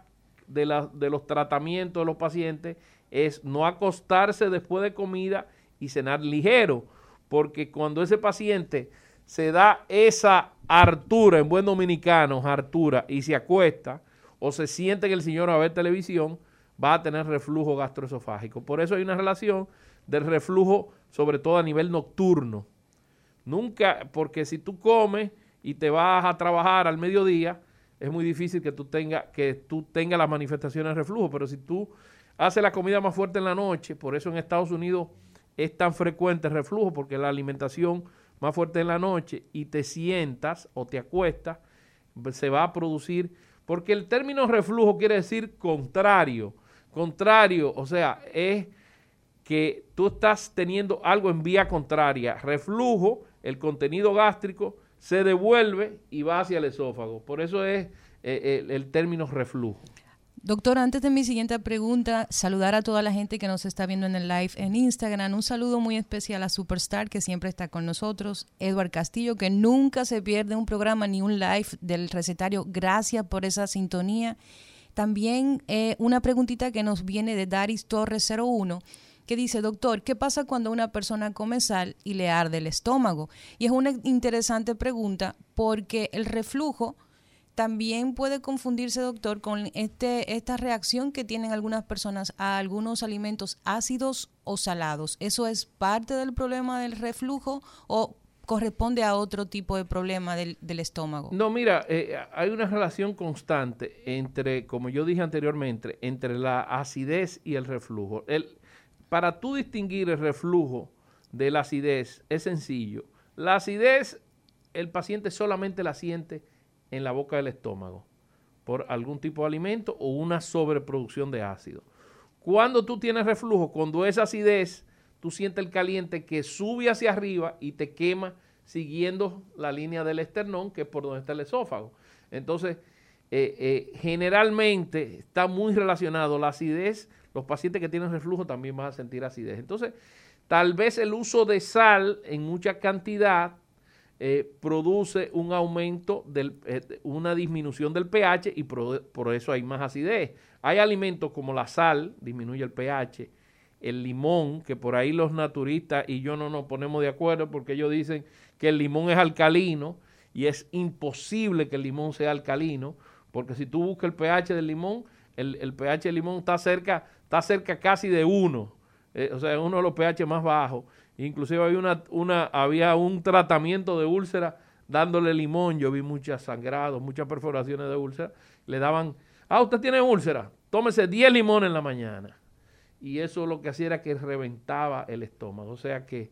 de, los tratamientos de los pacientes es no acostarse después de comida y cenar ligero, porque cuando ese paciente se da esa hartura, en buen dominicano, hartura, y se acuesta o se siente que el señor a ver televisión, va a tener reflujo gastroesofágico. Por eso hay una relación del reflujo, sobre todo a nivel nocturno. Nunca, porque si tú comes y te vas a trabajar al mediodía, es muy difícil que tú tengas que tú tengas las manifestaciones de reflujo, pero si tú haces la comida más fuerte en la noche, por eso en Estados Unidos es tan frecuente el reflujo, porque la alimentación más fuerte en la noche y te sientas o te acuestas, se va a producir, porque el término reflujo quiere decir contrario, contrario, o sea, es que tú estás teniendo algo en vía contraria. Reflujo, el contenido gástrico se devuelve y va hacia el esófago. Por eso es eh, el, término reflujo. Doctor, antes de mi siguiente pregunta, saludar a toda la gente que nos está viendo en el live en Instagram. Un saludo muy especial a Superstar, que siempre está con nosotros. Edward Castillo, que nunca se pierde un programa ni un live del recetario. Gracias por esa sintonía. También eh, una preguntita que nos viene de Daris Torres 01 que dice, doctor, ¿qué pasa cuando una persona come sal y le arde el estómago? Y es una interesante pregunta porque el reflujo también puede confundirse, doctor, con este, esta reacción que tienen algunas personas a algunos alimentos ácidos o salados. ¿Eso es parte del problema del reflujo o corresponde a otro tipo de problema del, estómago? No, mira, eh, hay una relación constante entre, como yo dije anteriormente, entre la acidez y el reflujo. Para tú distinguir el reflujo de la acidez es sencillo. La acidez el paciente solamente la siente en la boca del estómago por algún tipo de alimento o una sobreproducción de ácido. Cuando tú tienes reflujo, cuando es acidez, tú sientes el caliente que sube hacia arriba y te quema siguiendo la línea del esternón, que es por donde está el esófago. Entonces, eh, eh, generalmente está muy relacionado la acidez. Los pacientes que tienen reflujo también van a sentir acidez. Entonces, tal vez el uso de sal en mucha cantidad eh, produce un aumento, del, una disminución del pH y por, eso hay más acidez. Hay alimentos como la sal, disminuye el pH, el limón, que por ahí los naturistas y yo no nos ponemos de acuerdo porque ellos dicen que el limón es alcalino y es imposible que el limón sea alcalino porque si tú buscas el pH del limón, el, pH del limón está cerca, está cerca casi de uno. Eh, o sea, es uno de los pH más bajos. Inclusive había, una, una, había un tratamiento de úlcera dándole limón. Yo vi muchas sangrados, muchas perforaciones de úlcera. Le daban, ah, usted tiene úlcera, tómese 10 limones en la mañana. Y eso lo que hacía era que reventaba el estómago. O sea que,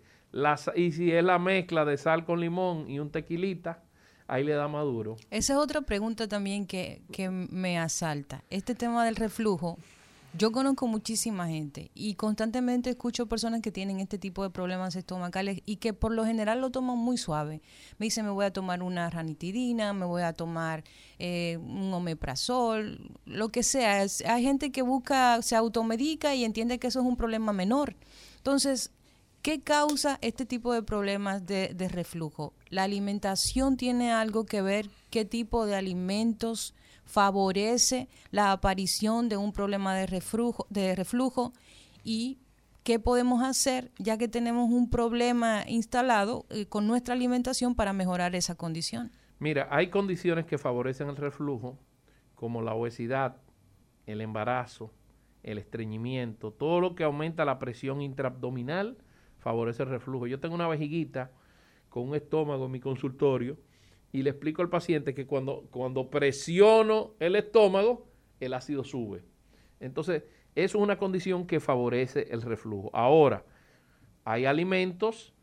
y si es la mezcla de sal con limón y un tequilita, ahí le da maduro. Esa es otra pregunta también que, que me asalta. Este tema del reflujo, yo conozco muchísima gente y constantemente escucho personas que tienen este tipo de problemas estomacales y que por lo general lo toman muy suave. Me dicen, me voy a tomar una ranitidina, me voy a tomar eh, un omeprazol, lo que sea. Hay gente que busca, se automedica y entiende que eso es un problema menor. Entonces, ¿Qué causa este tipo de problemas de, reflujo? ¿La alimentación tiene algo que ver? ¿Qué tipo de alimentos favorece la aparición de un problema de reflujo? De reflujo? ¿Y qué podemos hacer ya que tenemos un problema instalado eh, con nuestra alimentación para mejorar esa condición? Mira, hay condiciones que favorecen el reflujo, como la obesidad, el embarazo, el estreñimiento, todo lo que aumenta la presión intraabdominal favorece el reflujo. Yo tengo una vejiguita con un estómago en mi consultorio y le explico al paciente que cuando, cuando presiono el estómago, el ácido sube. Entonces, eso es una condición que favorece el reflujo. Ahora, hay alimentos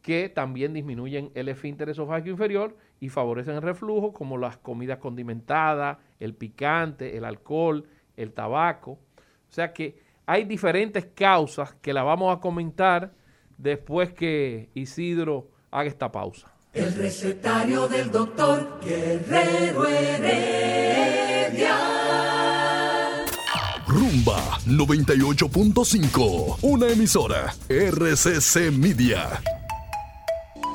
que también disminuyen el esfínter esofágico inferior y favorecen el reflujo, como las comidas condimentadas, el picante, el alcohol, el tabaco. O sea que hay diferentes causas que la vamos a comentar después que Isidro haga esta pausa. El recetario del doctor Guerrero Heredia. Rumba 98.5, una emisora RCC Media.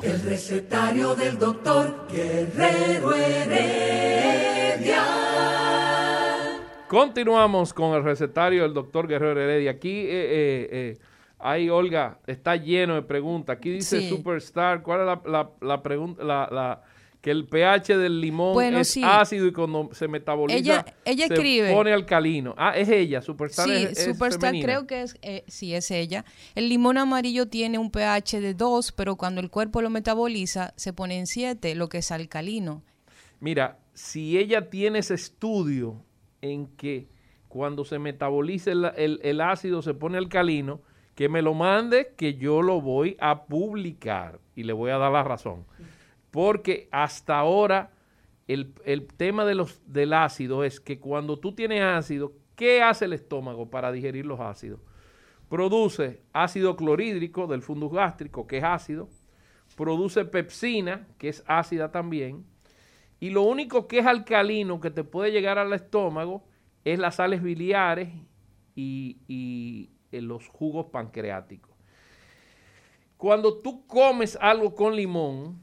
El recetario del doctor Guerrero Heredia. Continuamos con el recetario del doctor Guerrero Heredia. Aquí eh, eh, eh Ay, Olga, está lleno de preguntas. Aquí dice Superstar, ¿cuál es la, pregunta? La, que el pH del limón es ácido y cuando se metaboliza ella, se pone alcalino. Ah, es ella, Superstar sí, es, Superstar creo que es, eh, sí, es ella. El limón amarillo tiene un pH de 2, pero cuando el cuerpo lo metaboliza se pone en 7, lo que es alcalino. Mira, si ella tiene ese estudio en que cuando se metaboliza el ácido se pone alcalino, que me lo mande, que yo lo voy a publicar y le voy a dar la razón. Porque hasta ahora el, tema de los, del ácido es que cuando tú tienes ácido, ¿qué hace el estómago para digerir los ácidos? Produce ácido clorhídrico del fundus gástrico, que es ácido, produce pepsina, que es ácida también, y lo único que es alcalino que te puede llegar al estómago es las sales biliares y, en los jugos pancreáticos. Cuando tú comes algo con limón,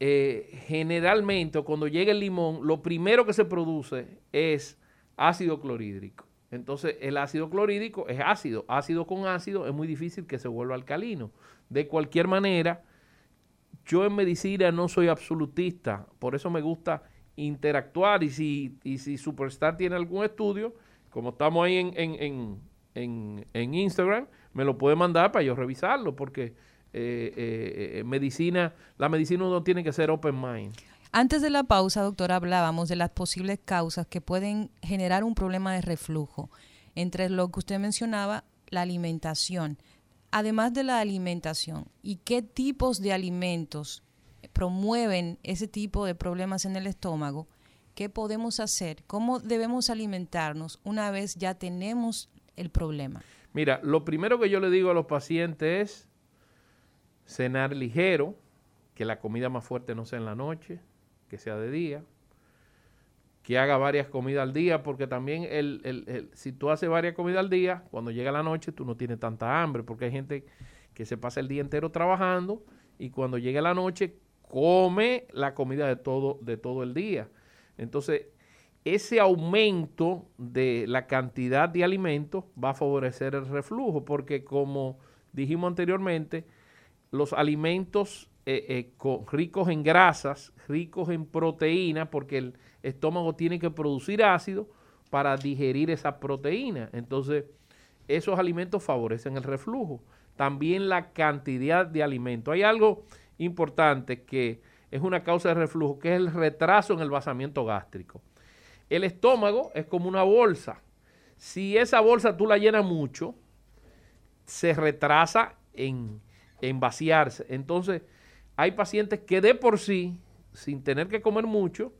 eh, generalmente, cuando llega el limón, lo primero que se produce es ácido clorhídrico. Entonces, el ácido clorhídrico es ácido. Ácido con ácido es muy difícil que se vuelva alcalino. De cualquier manera, yo en medicina no soy absolutista, por eso me gusta interactuar y si, y si Superstar tiene algún estudio, como estamos ahí en en, Instagram, me lo puede mandar para yo revisarlo, porque eh, eh, medicina, la medicina no tiene que ser open mind. Antes de la pausa, doctora, hablábamos de las posibles causas que pueden generar un problema de reflujo. Entre lo que usted mencionaba, la alimentación. Además de la alimentación, ¿y qué tipos de alimentos promueven ese tipo de problemas en el estómago, ¿qué podemos hacer? ¿Cómo debemos alimentarnos una vez ya tenemos el problema? Mira, lo primero que yo le digo a los pacientes es cenar ligero, que la comida más fuerte no sea en la noche, que sea de día, que haga varias comidas al día, porque también el, el, si tú haces varias comidas al día, cuando llega la noche tú no tienes tanta hambre, porque hay gente que se pasa el día entero trabajando y cuando llega la noche come la comida de todo, de todo el día. Entonces, ese aumento de la cantidad de alimentos va a favorecer el reflujo, porque como dijimos anteriormente, los alimentos eh, eh, ricos en grasas, ricos en proteína, porque el estómago tiene que producir ácido para digerir esa proteína. Entonces, esos alimentos favorecen el reflujo. También la cantidad de alimentos. Hay algo importante que es una causa de reflujo, que es el retraso en el vaciamiento gástrico. El estómago es como una bolsa. Si esa bolsa tú la llenas mucho, se retrasa en, en vaciarse. Entonces, hay pacientes que de por sí, sin tener que comer mucho,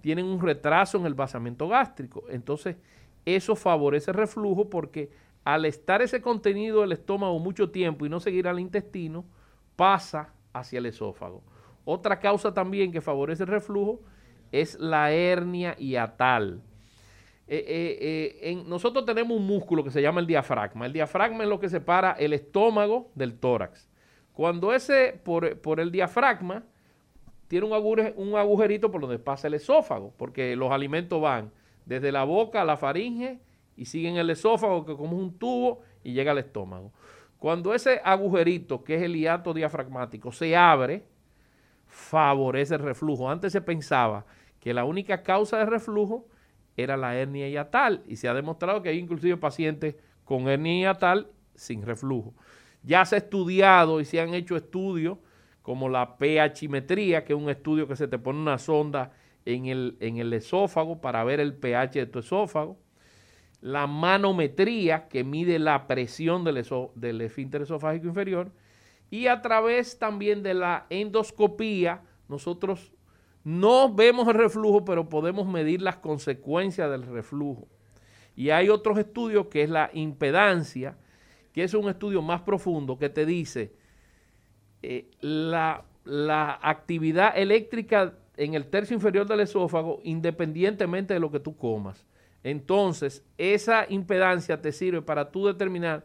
tienen un retraso en el vaciamiento gástrico. Entonces, eso favorece el reflujo porque al estar ese contenido del estómago mucho tiempo y no seguir al intestino, pasa hacia el esófago. Otra causa también que favorece el reflujo es la hernia hiatal. Eh, eh, eh, nosotros tenemos un músculo que se llama el diafragma. El diafragma es lo que separa el estómago del tórax. Cuando ese, por, el diafragma, tiene un, un agujerito por donde pasa el esófago, porque los alimentos van desde la boca a la faringe y siguen el esófago, que como un tubo, y llega al estómago. Cuando ese agujerito, que es el hiato diafragmático, se abre, favorece el reflujo. Antes se pensaba que la única causa de reflujo era la hernia hiatal y se ha demostrado que hay inclusive pacientes con hernia hiatal sin reflujo. Ya se ha estudiado y se han hecho estudios como la pHimetría, que es un estudio que se te pone una sonda en el, en el esófago para ver el pH de tu esófago. La manometría, que mide la presión del, del esfínter esofágico inferior. Y a través también de la endoscopía, nosotros no vemos el reflujo, pero podemos medir las consecuencias del reflujo. Y hay otros estudios que es la impedancia, que es un estudio más profundo que te dice eh, la, la actividad eléctrica en el tercio inferior del esófago independientemente de lo que tú comas. Entonces, esa impedancia te sirve para tú determinar,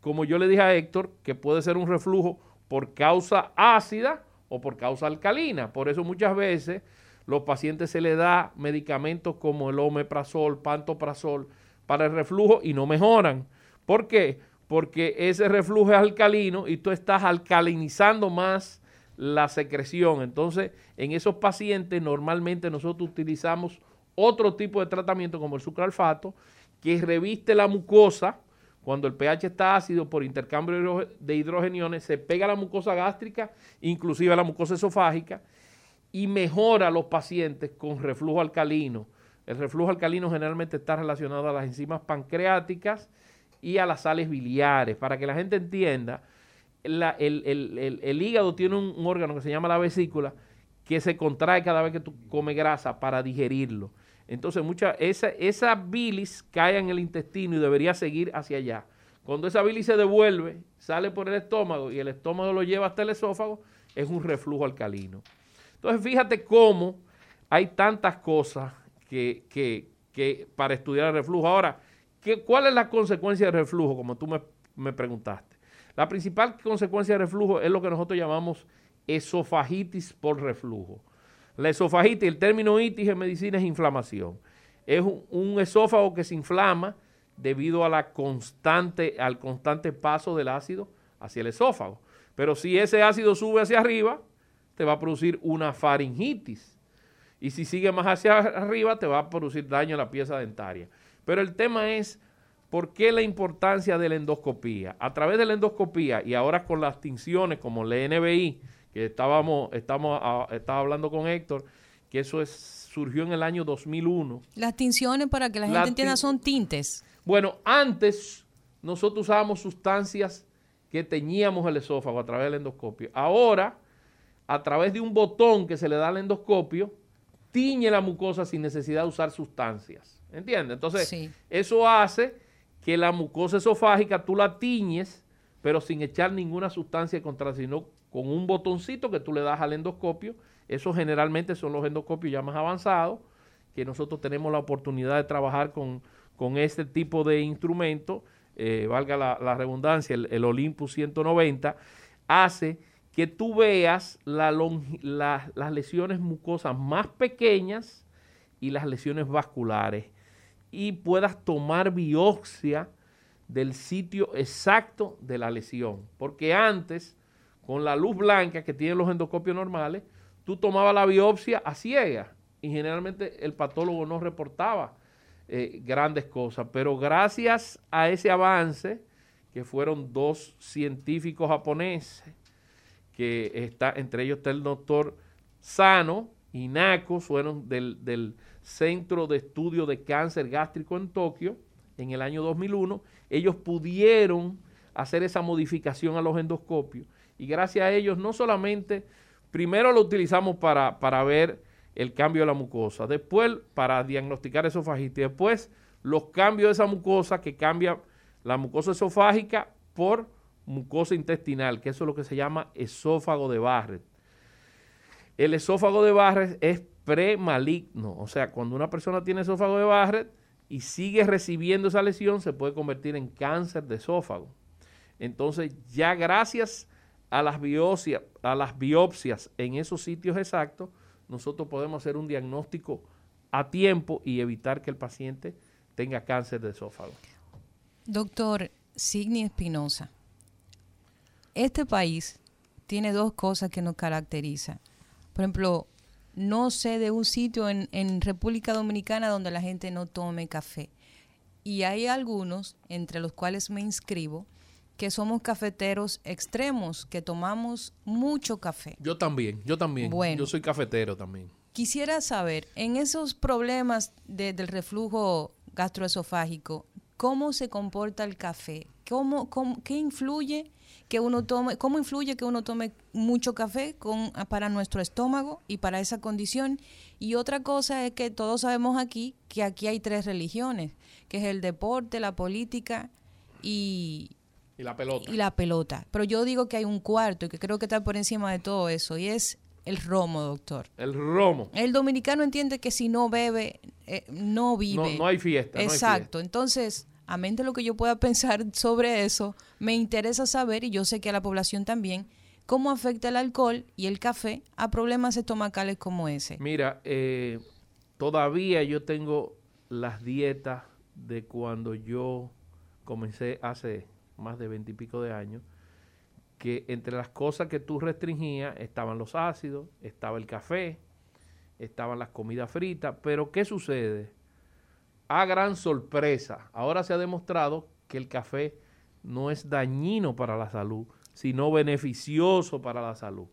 como yo le dije a Héctor, que puede ser un reflujo por causa ácida o por causa alcalina. Por eso muchas veces los pacientes se les da medicamentos como el omeprazol, pantoprazol para el reflujo y no mejoran. ¿Por qué? Porque ese reflujo es alcalino y tú estás alcalinizando más la secreción. Entonces, en esos pacientes normalmente nosotros utilizamos otro tipo de tratamiento como el sucralfato que reviste la mucosa cuando el pH está ácido por intercambio de hidrogeniones, se pega a la mucosa gástrica, inclusive a la mucosa esofágica, y mejora a los pacientes con reflujo alcalino. El reflujo alcalino generalmente está relacionado a las enzimas pancreáticas y a las sales biliares. Para que la gente entienda, el, hígado tiene un, un órgano que se llama la vesícula que se contrae cada vez que tú comes grasa para digerirlo. Entonces, mucha, esa, esa bilis cae en el intestino y debería seguir hacia allá. Cuando esa bilis se devuelve, sale por el estómago y el estómago lo lleva hasta el esófago, es un reflujo alcalino. Entonces, fíjate cómo hay tantas cosas que, que, que para estudiar el reflujo. Ahora, ¿qué, ¿cuál es la consecuencia del reflujo? Como tú me, me preguntaste. La principal consecuencia del reflujo es lo que nosotros llamamos esofagitis por reflujo. La esofagitis, el término itis en medicina es inflamación. Es un, esófago que se inflama debido al constante paso del ácido hacia el esófago. Pero si ese ácido sube hacia arriba, te va a producir una faringitis. Y si sigue más hacia arriba, te va a producir daño a la pieza dentaria. Pero el tema es, ¿por qué la importancia de la endoscopía? A través de la endoscopía y ahora con las tinciones como la NBI, que estábamos, estamos, estaba hablando con Héctor, que eso es, surgió en el año 2001. Las tinciones, para que la gente entienda, son tintes. Bueno, antes nosotros usábamos sustancias que teñíamos el esófago a través del endoscopio. Ahora a través de un botón que se le da al endoscopio, tiñe la mucosa sin necesidad de usar sustancias. ¿Entiendes? Entonces, eso hace que la mucosa esofágica tú la tiñes, pero sin echar ninguna sustancia contra, sino con un botoncito que tú le das al endoscopio. Eso generalmente son los endoscopios ya más avanzados, que nosotros tenemos la oportunidad de trabajar con, con este tipo de instrumento, eh, valga la, redundancia, el, Olympus 190, hace que tú veas la las lesiones mucosas más pequeñas y las lesiones vasculares y puedas tomar biopsia del sitio exacto de la lesión. Porque antes, con la luz blanca que tienen los endoscopios normales, tú tomabas la biopsia a ciega y generalmente el patólogo no reportaba eh, grandes cosas. Pero gracias a ese avance, que fueron dos científicos japoneses, que está, entre ellos está el doctor Sano y Nako, fueron del, del Centro de Estudio de Cáncer Gástrico en Tokio en el año 2001, ellos pudieron hacer esa modificación a los endoscopios y gracias a ellos no solamente, primero lo utilizamos para, para ver el cambio de la mucosa, después para diagnosticar esofagitis, después los cambios de esa mucosa que cambia la mucosa esofágica por mucosa intestinal, que eso es lo que se llama esófago de Barrett. El esófago de Barrett es premaligno. O sea, cuando una persona tiene esófago de Barrett y sigue recibiendo esa lesión, se puede convertir en cáncer de esófago. Entonces, ya gracias a las biopsias, a las biopsias en esos sitios exactos, nosotros podemos hacer un diagnóstico a tiempo y evitar que el paciente tenga cáncer de esófago. Doctor Signi Espinosa, este país tiene dos cosas que nos caracterizan. Por ejemplo, no sé de un sitio en, República Dominicana donde la gente no tome café. Y hay algunos, entre los cuales me inscribo, que somos cafeteros extremos, que tomamos mucho café. Yo también, yo también. Bueno, yo soy cafetero también. Quisiera saber, en esos problemas del reflujo gastroesofágico, ¿cómo se comporta el café? ¿Cómo, cómo, qué influye que uno tome, cómo influye que uno tome mucho café con, para nuestro estómago y para esa condición. Y otra cosa es que todos sabemos aquí que aquí hay tres religiones, que es el deporte, la política y, y la pelota. Y la pelota. Pero yo digo que hay un cuarto y que creo que está por encima de todo eso y es el romo, doctor. El romo. El dominicano entiende que si no bebe, eh, no vive. No, hay fiesta. Exacto. Entonces, a mente lo que yo pueda (laughs) pensar sobre eso, me interesa saber, y yo sé que a la población también, cómo afecta el alcohol y el café a problemas estomacales como ese. Mira, eh, todavía yo tengo las dietas de cuando yo comencé hace más de veintipico de años, que entre las cosas que tú restringías estaban los ácidos, estaba el café, estaban las comidas fritas, pero ¿qué sucede? a gran sorpresa, ahora se ha demostrado que el café no es dañino para la salud, sino beneficioso para la salud.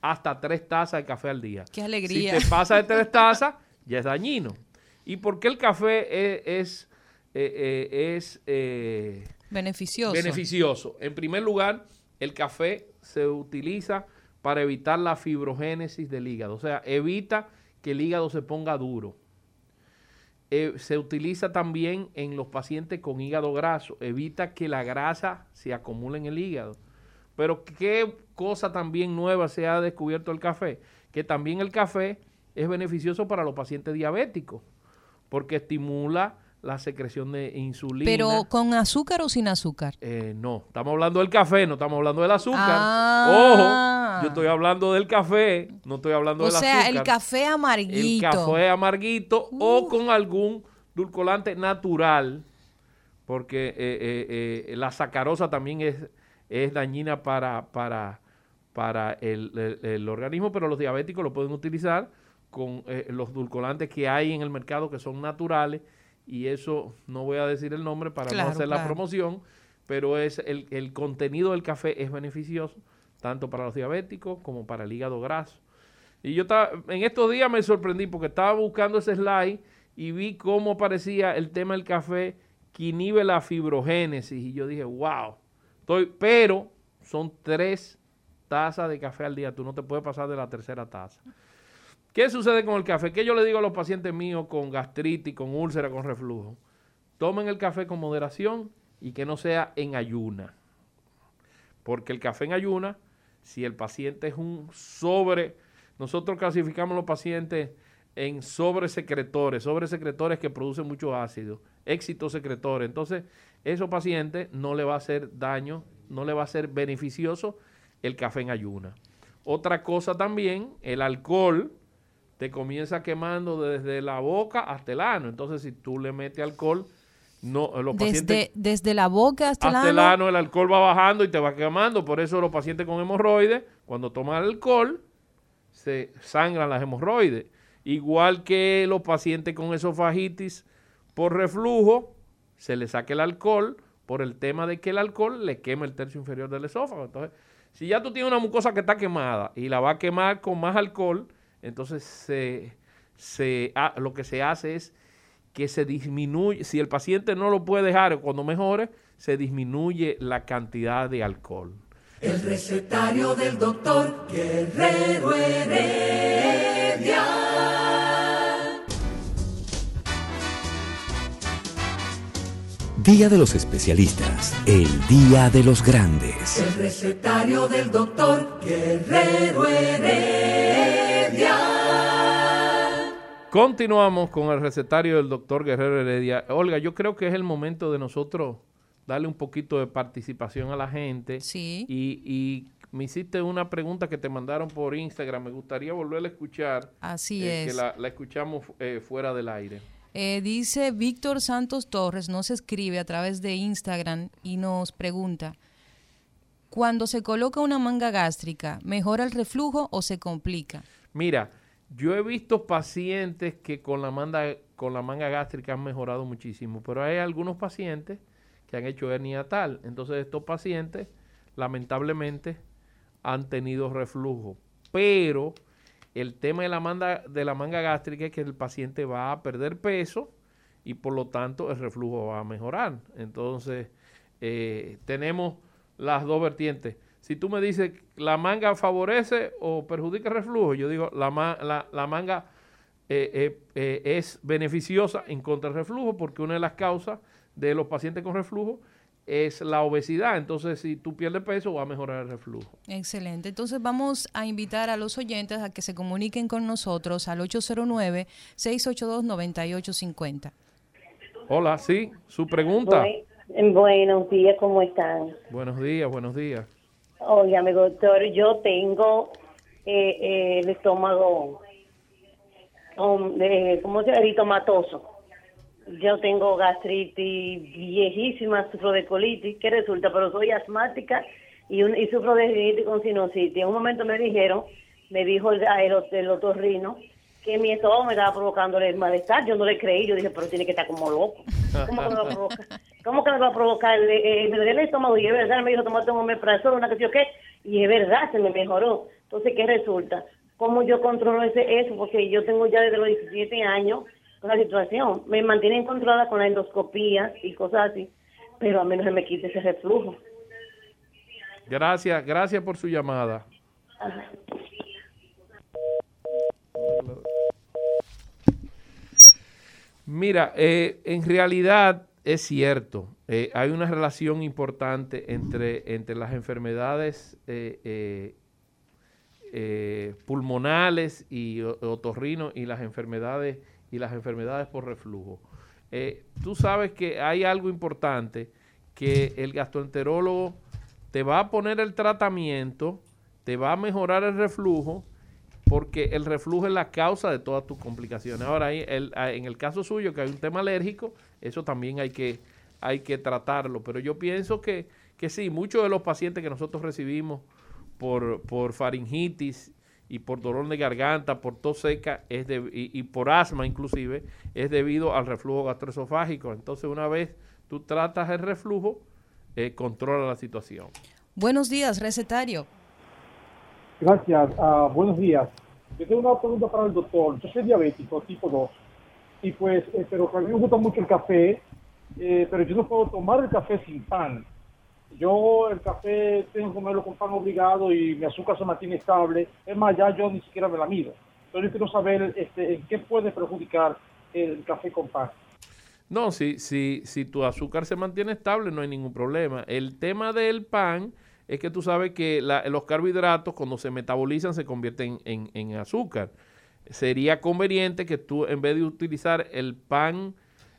Hasta tres tazas de café al día. ¡Qué alegría! Si te (laughs) pasa de tres tazas, ya es dañino. ¿Y por qué el café e, es, eh, eh, es, eh, beneficioso? Beneficioso. En primer lugar, el café se utiliza para evitar la fibrogénesis del hígado. O sea, evita que el hígado se ponga duro. Eh, se utiliza también en los pacientes con hígado graso. Evita que la grasa se acumule en el hígado. Pero qué cosa también nueva se ha descubierto el café, que también el café es beneficioso para los pacientes diabéticos, porque estimula la secreción de insulina. ¿Pero con azúcar o sin azúcar? Eh, no, estamos hablando del café, no estamos hablando del azúcar. Ah. Ojo, yo estoy hablando del café, no estoy hablando del azúcar. O sea, el café amarguito. El café amarguito o con algún dulcolante natural, porque eh, eh, la sacarosa también es, es dañina para, para, para el, organismo, pero los diabéticos lo pueden utilizar con los dulcolantes que hay en el mercado que son naturales y eso no voy a decir el nombre para no hacer la promoción, pero es el, el, contenido del café es beneficioso tanto para los diabéticos como para el hígado graso. Y yo estaba, en estos días me sorprendí porque estaba buscando ese slide y vi cómo aparecía el tema del café que inhibe la fibrogénesis y yo dije, wow, estoy, pero son tres tazas de café al día. Tú no te puedes pasar de la tercera taza. ¿Qué sucede con el café? ¿Qué yo le digo a los pacientes míos con gastritis, con úlcera, con reflujo? Tomen el café con moderación y que no sea en ayuna. Porque el café en ayuna, si el paciente es un sobre, nosotros clasificamos a los pacientes en sobresecretores, sobresecretores que producen mucho ácido, éxito secretores. Entonces, esos pacientes no le va a hacer daño, no le va a ser beneficioso el café en ayuna. Otra cosa también, el alcohol te comienza quemando desde la boca hasta el ano. Entonces, si tú le metes alcohol, no, los desde, pacientes... Desde la boca hasta, hasta el ano. el alcohol va bajando y te va quemando. Por eso los pacientes con hemorroides, cuando toman alcohol, se sangran las hemorroides. Igual que los pacientes con esofagitis por reflujo, se le saca el alcohol por el tema de que el alcohol le quema el tercio inferior del esófago. Entonces, si ya tú tienes una mucosa que está quemada y la va a quemar con más alcohol, entonces se, ah, lo que se hace es que se disminuye, si el paciente no lo puede dejar cuando mejore, se disminuye la cantidad de alcohol. El recetario del doctor Guerrero Heredia. Día de los especialistas, el día de los grandes. El recetario del doctor Guerrero Heredia. Continuamos con el recetario del doctor Guerrero Heredia. Olga, yo creo que es el momento de nosotros darle un poquito de participación a la gente. Sí. Y, me hiciste una pregunta que te mandaron por Instagram. Me gustaría volverla a escuchar. Así eh, es. Que la, escuchamos eh, fuera del aire. Eh, dice Víctor Santos Torres, nos escribe a través de Instagram y nos pregunta, cuando se coloca una manga gástrica, ¿mejora el reflujo o se complica? Mira, yo he visto pacientes que con la, manga, con la manga gástrica han mejorado muchísimo, pero hay algunos pacientes que han hecho hernia tal. Entonces estos pacientes lamentablemente han tenido reflujo. Pero el tema de la, manga, de la manga gástrica es que el paciente va a perder peso y por lo tanto el reflujo va a mejorar. Entonces, eh, tenemos las dos vertientes. Si tú me dices, ¿la manga favorece o perjudica el reflujo? Yo digo, la, la, manga eh, eh, es beneficiosa en contra del reflujo porque una de las causas de los pacientes con reflujo es la obesidad. Entonces, si tú pierdes peso, va a mejorar el reflujo. Excelente. Entonces, vamos a invitar a los oyentes a que se comuniquen con nosotros al 809-682-9850. Hola, sí, su pregunta. buenos días, ¿cómo están? Buenos días, buenos días. Oye, doctor, yo tengo eh, eh, el estómago, um, ¿cómo se llama? Eritomatoso yo tengo gastritis viejísima, sufro de colitis, ¿qué resulta? Pero soy asmática y, y sufro de rinitis con sinusitis. En un momento me dijeron, me dijo el, el, el otorrino, que mi estómago me estaba provocando el malestar. Yo no le creí, yo dije, pero tiene que estar como loco. ¿Cómo que me va a provocar? ¿Cómo que me va a provocar? Eh, me duele el estómago y es verdad, me dijo, tomate un omeprazol, una que yo qué, y es verdad, se me mejoró. Entonces, ¿qué resulta? ¿Cómo yo controlo ese eso? Porque yo tengo ya desde los 17 años la situación. Me mantienen controlada con la endoscopía y cosas así, pero a menos se me quite ese reflujo. Gracias, gracias por su llamada. Mira, eh, en realidad es cierto, eh, hay una relación importante entre, entre las enfermedades eh, pulmonales y otorrino y las enfermedades y las enfermedades por reflujo. Eh, tú sabes que hay algo importante, que el gastroenterólogo te va a poner el tratamiento, te va a mejorar el reflujo, porque el reflujo es la causa de todas tus complicaciones. Ahora, en el caso suyo, que hay un tema alérgico, eso también hay que, hay que tratarlo. Pero yo pienso que, que sí, muchos de los pacientes que nosotros recibimos por, por faringitis y por dolor de garganta, por tos seca es de, y, por asma inclusive, es debido al reflujo gastroesofágico. Entonces, una vez tú tratas el reflujo, eh, controla la situación. Buenos días, recetario. Gracias, uh, buenos días. Yo tengo una pregunta para el doctor. Yo soy diabético tipo 2 y pues, eh, pero a mí me gusta mucho el café, eh, pero yo no puedo tomar el café sin pan. Yo el café tengo que comerlo con pan obligado y mi azúcar se mantiene estable. Es más, ya yo ni siquiera me la mido. Entonces yo quiero saber este, en qué puede perjudicar el café con pan. No, si, si, si tu azúcar se mantiene estable no hay ningún problema. El tema del pan es que tú sabes que los carbohidratos cuando se metabolizan se convierten en, en azúcar. Sería conveniente que tú en vez de utilizar el pan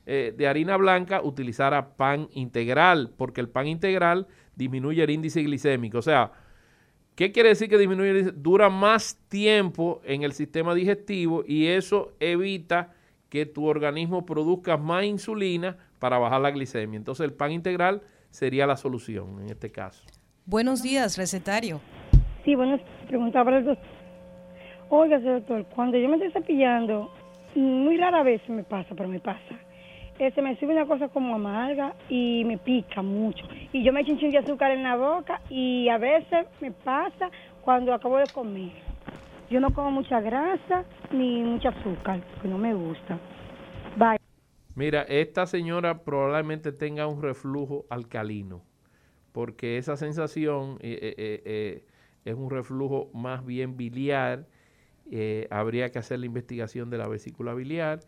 eh, de harina blanca utilizara pan integral, porque el pan integral disminuye el índice glicémico. O sea, ¿qué quiere decir que disminuye? Dura más tiempo en el sistema digestivo y eso evita que tu organismo produzca más insulina para bajar la glicemia. Entonces el pan integral sería la solución en este caso. Buenos días, recetario. Sí, bueno, preguntaba para el doctor. Oiga, doctor, cuando yo me estoy cepillando, muy rara vez me pasa, pero me pasa se me sube una cosa como amarga y me pica mucho. Y yo me echo un chin de azúcar en la boca y a veces me pasa cuando acabo de comer. Yo no como mucha grasa ni mucho azúcar, porque no me gusta. Bye. Mira, esta señora probablemente tenga un reflujo alcalino, porque esa sensación eh, eh, eh, es un reflujo más bien biliar. Habría que hacer la investigación de la vesícula biliar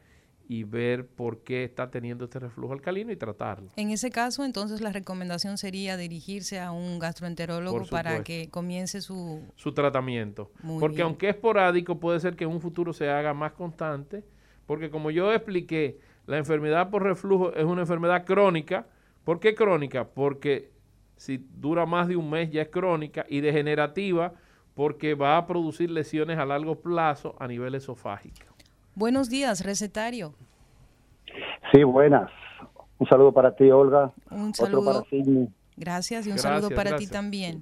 y ver por qué está teniendo este reflujo alcalino y tratarlo. En ese caso, entonces la recomendación sería dirigirse a un gastroenterólogo para que comience su, su tratamiento. porque aunque es esporádico, puede ser que en un futuro se haga más constante, porque como yo expliqué, la enfermedad por reflujo es una enfermedad crónica. ¿Por qué crónica? Porque si dura más de un mes ya es crónica y degenerativa porque va a producir lesiones a largo plazo a nivel esofágico. Buenos días, recetario. Sí, buenas. Un saludo para ti, Olga. Un saludo. para Gracias y un saludo para ti también.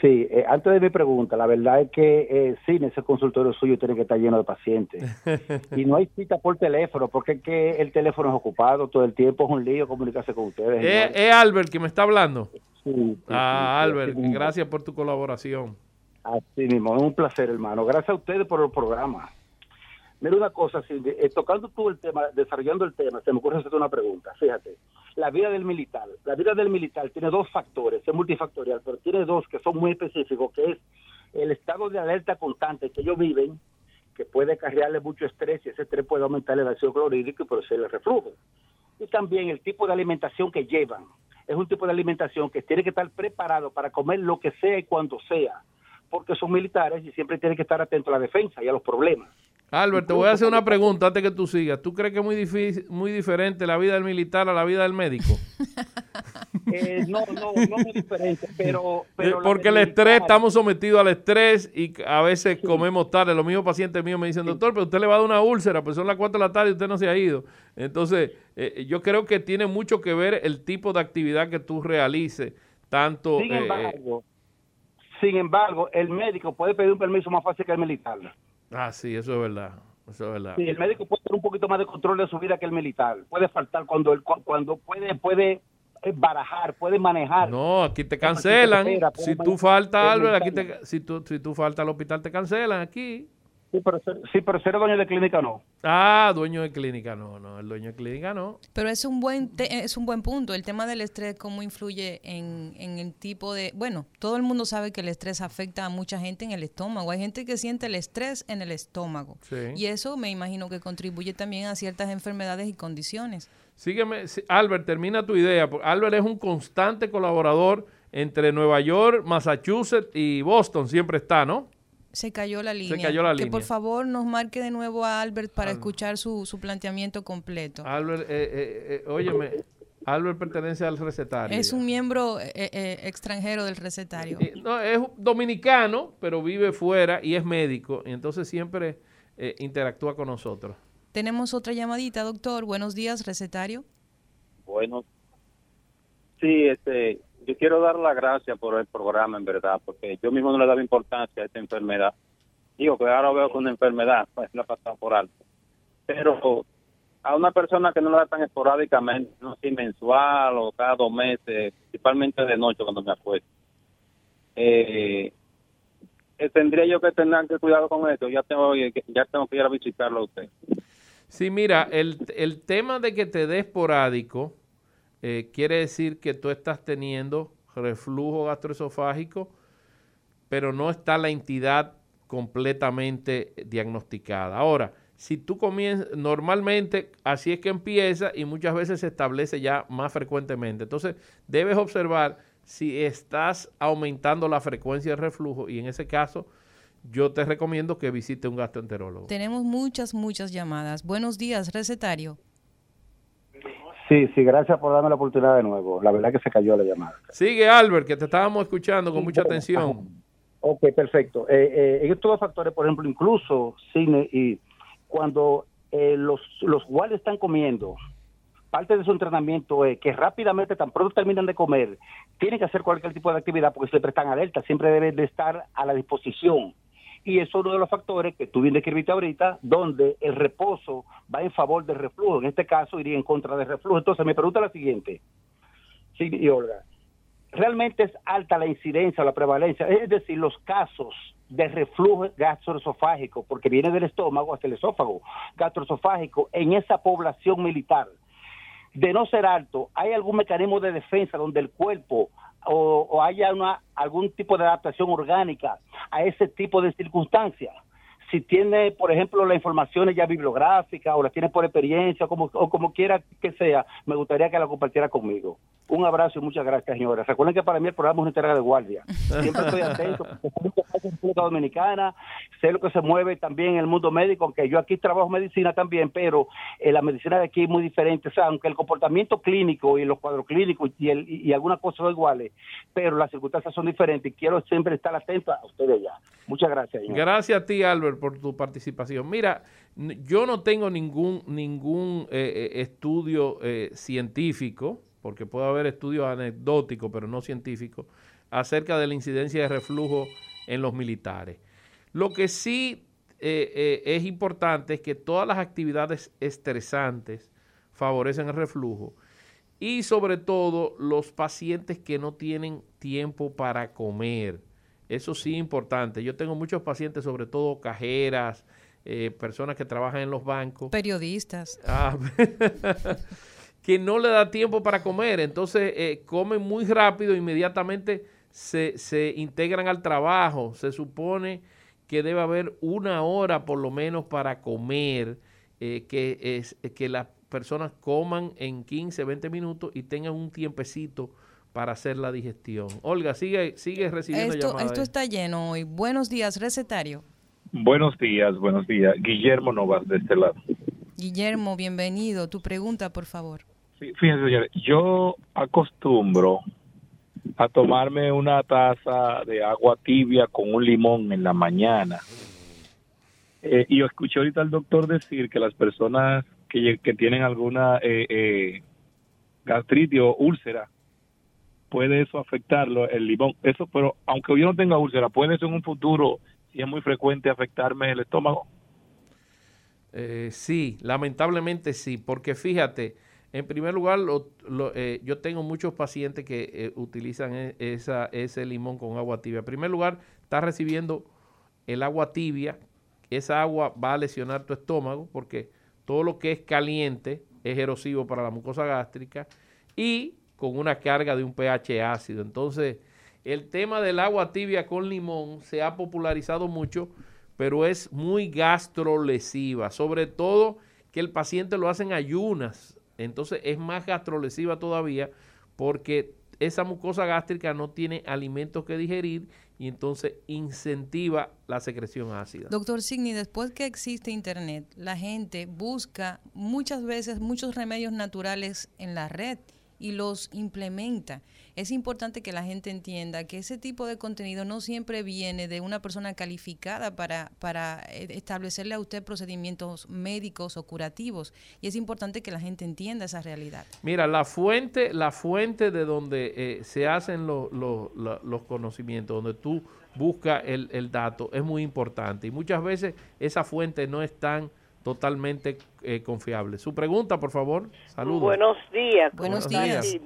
Sí, eh, antes de mi pregunta, la verdad es que eh, sí, en ese consultorio suyo tiene que estar lleno de pacientes. (laughs) y no hay cita por teléfono, porque es que el teléfono es ocupado todo el tiempo, es un lío comunicarse con ustedes. Es, eh, Albert que me está hablando. Sí, ah, Albert, gracias por tu colaboración. Así mismo, es un placer, hermano. Gracias a ustedes por el programa. Mira una cosa, eh, tocando tú el tema, desarrollando el tema, se me ocurre hacerte una pregunta. Fíjate, la vida del militar. La vida del militar tiene dos factores, es multifactorial, pero tiene dos que son muy específicos, que es el estado de alerta constante que ellos viven, que puede cargarle mucho estrés y ese estrés puede aumentar el ácido clorhídrico y producir el reflujo. Y también el tipo de alimentación que llevan. Es un tipo de alimentación que tiene que estar preparado para comer lo que sea y cuando sea, porque son militares y siempre tienen que estar atentos a la defensa y a los problemas. Albert, te voy a hacer una pregunta antes que tú sigas. ¿Tú crees que es muy, difícil, muy diferente la vida del militar a la vida del médico? (laughs) Eh, no, no, no muy diferente, pero... Eh, porque el estrés, estamos sometidos al estrés y a veces comemos tarde. Los mismos pacientes míos me dicen, doctor, pero usted le va a dar una úlcera, pues son las 4 de la tarde y usted no se ha ido. Entonces, eh, yo creo que tiene mucho que ver el tipo de actividad que tú realices, tanto... Sin embargo, sin embargo el médico puede pedir un permiso más fácil que el militar. Ah, sí, eso es verdad. Eso es verdad. Sí, el médico puede tener un poquito más de control de su vida que el militar. Puede faltar cuando él, cuando puede puede eh, barajar, puede manejar. No, aquí te cancelan. Si tú faltas, Albert, aquí te, si tú si tú faltas al hospital te cancelan aquí. Sí, pero, sí, pero ser dueño de clínica no. Ah, dueño de clínica no, no, el dueño de clínica no. Pero es un buen es un buen punto, el tema del estrés, cómo influye en, el tipo de... Bueno, todo el mundo sabe que el estrés afecta a mucha gente en el estómago. Hay gente que siente el estrés en el estómago. Y eso me imagino que contribuye también a ciertas enfermedades y condiciones. Sígueme, Albert, termina tu idea. Albert es un constante colaborador entre Nueva York, Massachusetts y Boston, siempre está, ¿no? Se cayó la línea. Se cayó la que por favor nos marque de nuevo a Albert para escuchar su, su, planteamiento completo. Albert, eh, eh, eh, óyeme, Albert pertenece al recetario. Es un miembro extranjero del recetario. no, es dominicano, pero vive fuera y es médico. Y entonces siempre interactúa con nosotros. Tenemos otra llamadita, doctor. Buenos días, recetario. Bueno, sí, este, yo quiero dar las gracias por el programa, en verdad, porque yo mismo no le daba importancia a esta enfermedad. Digo que ahora veo que una enfermedad, pues la pasado por alto. Pero a una persona que no la da tan esporádicamente, no si mensual o cada dos meses, principalmente de noche cuando me acuesto, eh, eh, tendría yo que tener que cuidado con esto. Ya tengo, ya tengo que ir a visitarlo a usted. Sí, mira, el, el tema de que te dé esporádico eh, quiere decir que tú estás teniendo reflujo gastroesofágico, pero no está la entidad completamente diagnosticada. Ahora, si tú comienzas, normalmente así es que empieza y muchas veces se establece ya más frecuentemente. Entonces, debes observar si estás aumentando la frecuencia de reflujo y en ese caso yo te recomiendo que visite un gastroenterólogo. Tenemos muchas, muchas llamadas. Buenos días, recetario. Sí, sí, gracias por darme la oportunidad de nuevo. La verdad que se cayó la llamada. Sigue Albert, que te estábamos escuchando con mucha atención. Ok, perfecto. Eh, eh, en estos dos factores, por ejemplo, incluso cine y cuando eh, los, los están comiendo, parte de su entrenamiento es que rápidamente, tan pronto terminan de comer, tienen que hacer cualquier tipo de actividad porque siempre están alerta, siempre deben de estar a la disposición. Y eso es uno de los factores que tú bien describiste ahorita, donde el reposo va en favor del reflujo. En este caso, iría en contra del reflujo. Entonces, me pregunta la siguiente. Sí, y Olga, realmente es alta la incidencia o la prevalencia, es decir, los casos de reflujo gastroesofágico, porque viene del estómago hasta el esófago gastroesofágico en esa población militar. De no ser alto, ¿hay algún mecanismo de defensa donde el cuerpo o, haya una, algún tipo de adaptación orgánica a ese tipo de circunstancias? si tiene, por ejemplo, la información ya bibliográfica o la tiene por experiencia como, o como quiera que sea, me gustaría que la compartiera conmigo. Un abrazo y muchas gracias, señores. Recuerden que para mí el programa es una entrega de guardia. Siempre estoy atento, porque en República Dominicana, sé lo que se mueve también en el mundo médico, aunque yo aquí trabajo medicina también, pero eh, la medicina de aquí es muy diferente. O sea, aunque el comportamiento clínico y los cuadros clínicos y, el, y algunas cosas son iguales, pero las circunstancias son diferentes y quiero siempre estar atento a ustedes ya. Muchas gracias. Gracias a ti, Albert, por tu participación. Mira, yo no tengo ningún, ningún eh, eh, estudio científico porque puede haber estudios anecdóticos, pero no científicos, acerca de la incidencia de reflujo en los militares. Lo que sí eh, eh, es importante es que todas las actividades estresantes favorecen el reflujo y sobre todo los pacientes que no tienen tiempo para comer. Eso sí es importante. Yo tengo muchos pacientes, sobre todo cajeras, eh, personas que trabajan en los bancos. Periodistas. Ah, (laughs) (laughs) que no le da tiempo para comer. Entonces eh, comen muy rápido, inmediatamente se, se, integran al trabajo. Se supone que debe haber una hora por lo menos para comer, eh, que, es, que las personas coman en 15, 20 minutos y tengan un tiempecito para hacer la digestión. Olga, sigue, sigue recibiendo esto, llamadas. Esto está lleno hoy. Buenos días, recetario. Buenos días, buenos días. Guillermo Novas, de este lado. Guillermo, bienvenido. Tu pregunta, por favor. Fíjense, señores, yo acostumbro a tomarme una taza de agua tibia con un limón en la mañana. Eh, y yo escuché ahorita al doctor decir que las personas que, que tienen alguna eh, eh, gastritis o úlcera, puede eso afectarlo, el limón. Eso, pero aunque yo no tenga úlcera, puede eso en un futuro, si es muy frecuente, afectarme el estómago. Sí, lamentablemente sí, porque fíjate, en primer lugar, eh, yo tengo muchos pacientes que eh, utilizan e, ese limón con agua tibia. En primer lugar, estás recibiendo el agua tibia, esa agua va a lesionar tu estómago porque todo lo que es caliente es erosivo para la mucosa gástrica y con una carga de un pH ácido. Entonces, el tema del agua tibia con limón se ha popularizado mucho pero es muy gastrolesiva, sobre todo que el paciente lo hace en ayunas, entonces es más gastrolesiva todavía porque esa mucosa gástrica no tiene alimentos que digerir y entonces incentiva la secreción ácida. Doctor Signi, después que existe Internet, la gente busca muchas veces muchos remedios naturales en la red y los implementa. Es importante que la gente entienda que ese tipo de contenido no siempre viene de una persona calificada para, para eh, establecerle a usted procedimientos médicos o curativos. Y es importante que la gente entienda esa realidad. Mira, la fuente, la fuente de donde eh, se hacen los conocimientos, donde tú buscas el, el dato, es muy importante. Y muchas veces esa fuente no es tan totalmente eh, confiable. Su pregunta, por favor. Saludos. Buenos días. Buenos días.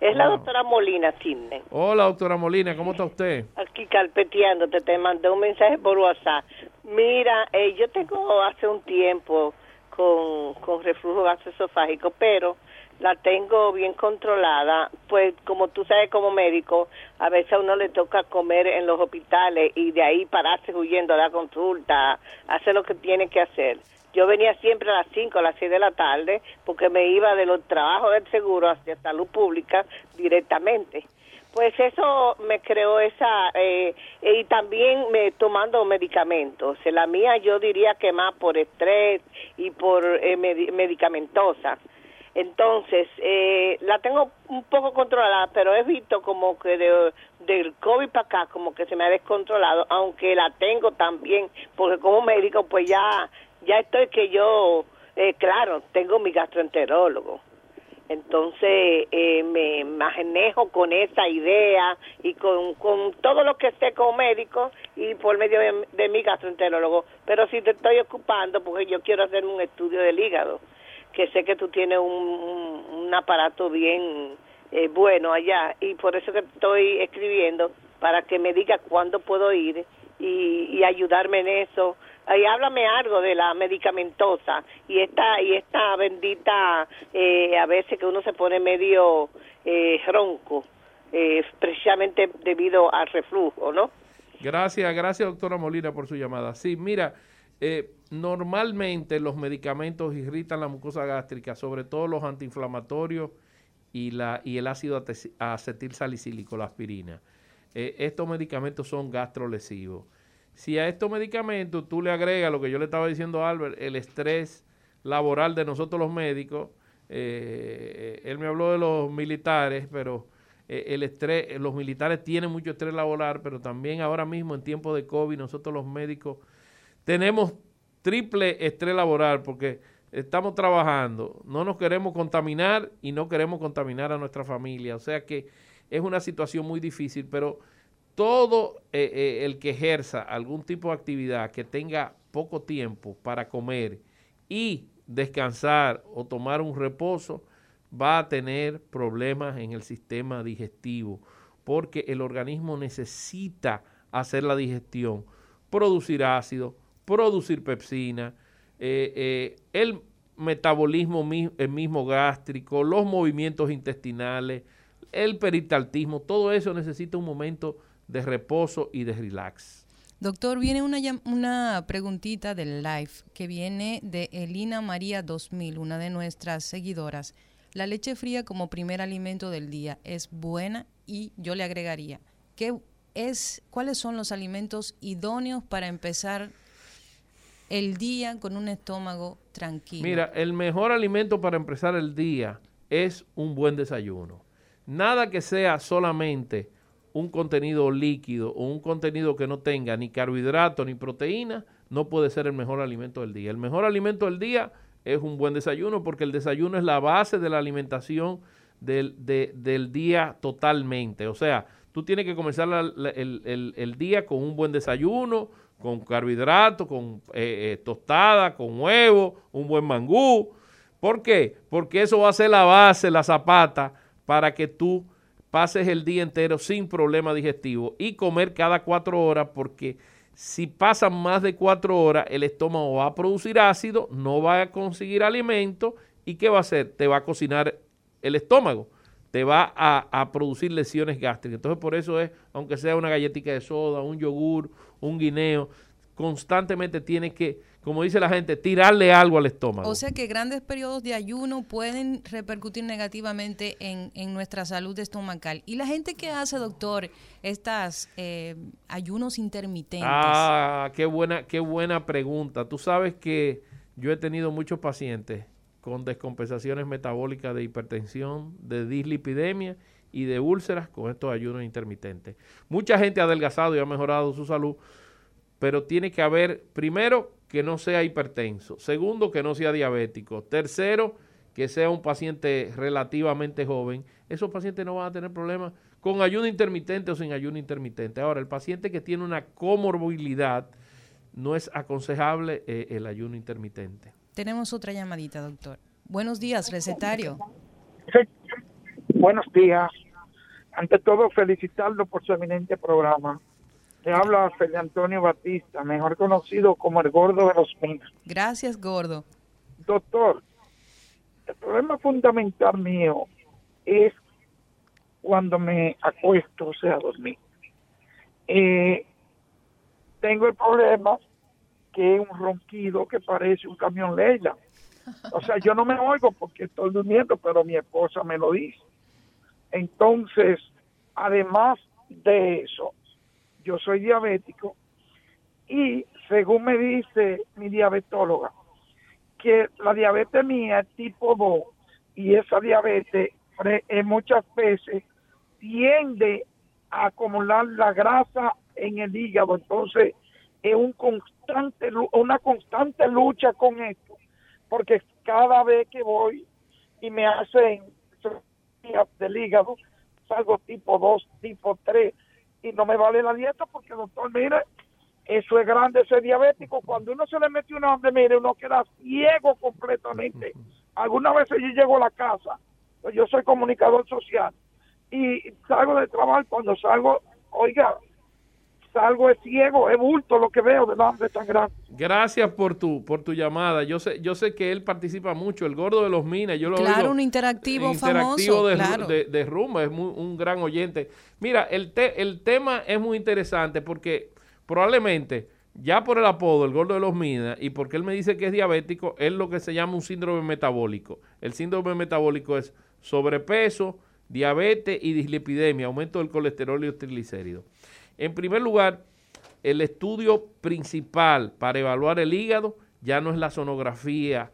Es la doctora Molina Sidney. Hola, doctora Molina, ¿cómo está usted? Aquí carpeteándote, te mandé un mensaje por WhatsApp. Mira, eh, yo tengo hace un tiempo con, con reflujo gastroesofágico, pero la tengo bien controlada, pues como tú sabes como médico, a veces a uno le toca comer en los hospitales y de ahí pararse huyendo a la consulta, hacer lo que tiene que hacer. Yo venía siempre a las 5, a las 6 de la tarde, porque me iba de los trabajos del seguro hacia salud pública directamente. Pues eso me creó esa, eh, y también me tomando medicamentos. La mía yo diría que más por estrés y por eh, medicamentosa. Entonces, eh, la tengo un poco controlada, pero he visto como que de, del COVID para acá, como que se me ha descontrolado, aunque la tengo también, porque como médico, pues ya, ya estoy que yo, eh, claro, tengo mi gastroenterólogo. Entonces eh, me manejo con esa idea y con, con todo lo que sé como médico y por medio de, de mi gastroenterólogo. Pero si te estoy ocupando porque yo quiero hacer un estudio del hígado que sé que tú tienes un, un, aparato bien eh, bueno allá y por eso que estoy escribiendo para que me diga cuándo puedo ir y, y ayudarme en eso. Ahí háblame algo de la medicamentosa y esta y esta bendita eh, a veces que uno se pone medio eh, ronco eh, precisamente debido al reflujo, ¿no? Gracias, gracias doctora Molina por su llamada. Sí, mira, eh, normalmente los medicamentos irritan la mucosa gástrica, sobre todo los antiinflamatorios y, la, y el ácido acetil salicílico, la aspirina. Eh, estos medicamentos son gastrolesivos. Si a estos medicamentos tú le agregas lo que yo le estaba diciendo a Albert, el estrés laboral de nosotros los médicos, eh, él me habló de los militares, pero el estrés, los militares tienen mucho estrés laboral, pero también ahora mismo en tiempo de COVID nosotros los médicos tenemos triple estrés laboral porque estamos trabajando, no nos queremos contaminar y no queremos contaminar a nuestra familia. O sea que es una situación muy difícil, pero todo eh, eh, el que ejerza algún tipo de actividad que tenga poco tiempo para comer y descansar o tomar un reposo, va a tener problemas en el sistema digestivo, porque el organismo necesita hacer la digestión, producir ácido, producir pepsina, eh, eh, el metabolismo el mismo gástrico, los movimientos intestinales, el peristaltismo, todo eso necesita un momento de reposo y de relax. Doctor, viene una, una preguntita del live que viene de Elina María 2000, una de nuestras seguidoras. La leche fría como primer alimento del día es buena y yo le agregaría, ¿qué es, ¿cuáles son los alimentos idóneos para empezar el día con un estómago tranquilo? Mira, el mejor alimento para empezar el día es un buen desayuno. Nada que sea solamente un contenido líquido o un contenido que no tenga ni carbohidrato ni proteína, no puede ser el mejor alimento del día. El mejor alimento del día es un buen desayuno porque el desayuno es la base de la alimentación del, del día totalmente. O sea, tú tienes que comenzar el, día con un buen desayuno, con carbohidratos, con eh, eh, tostada, con huevo, un buen mangú. ¿Por qué? Porque eso va a ser la base, la zapata, para que tú pases el día entero sin problema digestivo y comer cada cuatro horas, porque si pasan más de cuatro horas, el estómago va a producir ácido, no va a conseguir alimento y ¿qué va a hacer? Te va a cocinar el estómago, te va a, a producir lesiones gástricas. Entonces por eso es, aunque sea una galletita de soda, un yogur, un guineo, constantemente tiene que, como dice la gente, tirarle algo al estómago. O sea que grandes periodos de ayuno pueden repercutir negativamente en, nuestra salud estomacal. Y la gente que hace, doctor, estas eh, ayunos intermitentes. Ah, qué buena, qué buena pregunta. Tú sabes que yo he tenido muchos pacientes con descompensaciones metabólicas de hipertensión, de dislipidemia y de úlceras con estos ayunos intermitentes. Mucha gente ha adelgazado y ha mejorado su salud, pero tiene que haber, primero, que no sea hipertenso, segundo, que no sea diabético, tercero, que sea un paciente relativamente joven. Esos pacientes no van a tener problemas con ayuno intermitente o sin ayuno intermitente. Ahora, el paciente que tiene una comorbilidad, no es aconsejable eh, el ayuno intermitente. Tenemos otra llamadita, doctor. Buenos días, recetario. Buenos días. Ante todo, felicitarlo por su eminente programa. Le habla Felipe Antonio Batista, mejor conocido como el gordo de los minas. Gracias, gordo. Doctor, problema fundamental mío es cuando me acuesto, o sea, a dormir. Eh, tengo el problema que es un ronquido que parece un camión Leila. O sea, yo no me oigo porque estoy durmiendo, pero mi esposa me lo dice. Entonces, además de eso, yo soy diabético y según me dice mi diabetóloga, que la diabetes mía es tipo 2 y esa diabetes en muchas veces tiende a acumular la grasa en el hígado. Entonces, es un constante, una constante lucha con esto, porque cada vez que voy y me hacen del hígado, salgo tipo 2, tipo 3, y no me vale la dieta porque, doctor, mire, eso es grande ser diabético. Cuando uno se le mete un hambre, mire, uno queda ciego completamente. Algunas veces yo llego a la casa, pues yo soy comunicador social, y salgo de trabajo, cuando salgo, oiga, salgo es ciego, es bulto lo que veo del hambre tan grande. Gracias por tu por tu llamada. Yo sé yo sé que él participa mucho, el gordo de los minas. Yo lo claro, un interactivo, famoso, de, claro. de, de, Rumba, es un gran oyente. Mira, el, el tema es muy interesante porque probablemente ya por el apodo, el gordo de los minas, y porque él me dice que es diabético, es lo que se llama un síndrome metabólico. El síndrome metabólico es sobrepeso, diabetes y dislipidemia, aumento del colesterol y los triglicéridos. En primer lugar, el estudio principal para evaluar el hígado ya no es la sonografía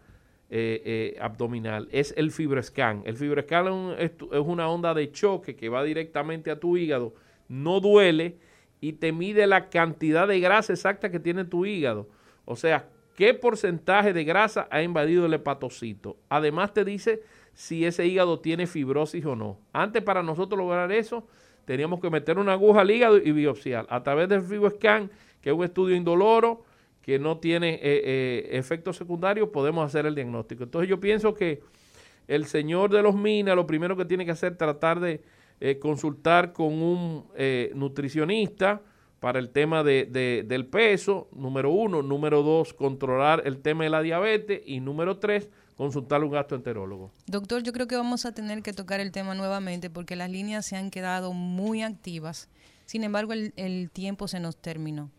eh, eh, abdominal, es el fibroscan. El fibroscan es, es una onda de choque que va directamente a tu hígado, no duele y te mide la cantidad de grasa exacta que tiene tu hígado. O sea, qué porcentaje de grasa ha invadido el hepatocito. Además te dice si ese hígado tiene fibrosis o no. Antes para nosotros lograr eso, teníamos que meter una aguja al hígado y biopsiar. A través del FibroScan, que es un estudio indoloro, que no tiene eh, eh, efectos secundarios, podemos hacer el diagnóstico. Entonces yo pienso que el señor de los minas lo primero que tiene que hacer es tratar de eh, consultar con un nutricionista para el tema de, del peso, número uno. Número dos, controlar el tema de la diabetes. Y número tres, consultar un gastroenterólogo. Doctor, yo creo que vamos a tener que tocar el tema nuevamente porque las líneas se han quedado muy activas. Sin embargo, el, tiempo se nos terminó.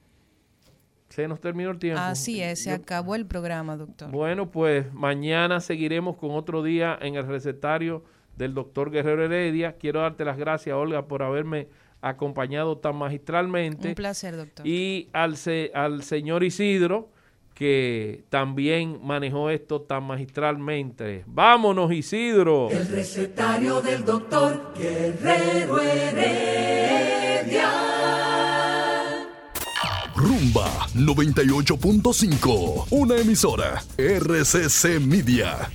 Se nos terminó el tiempo. Así es, se acabó el programa, doctor. Bueno, pues mañana seguiremos con otro día en el recetario del doctor Guerrero Heredia. Quiero darte las gracias, Olga, por haberme acompañado tan magistralmente. Un placer, doctor. Y al, al señor Isidro, que también manejó esto tan magistralmente. Vámonos, Isidro. El recetario del doctor Guerrero Heredia. Rumba 98.5, una emisora RCC Media.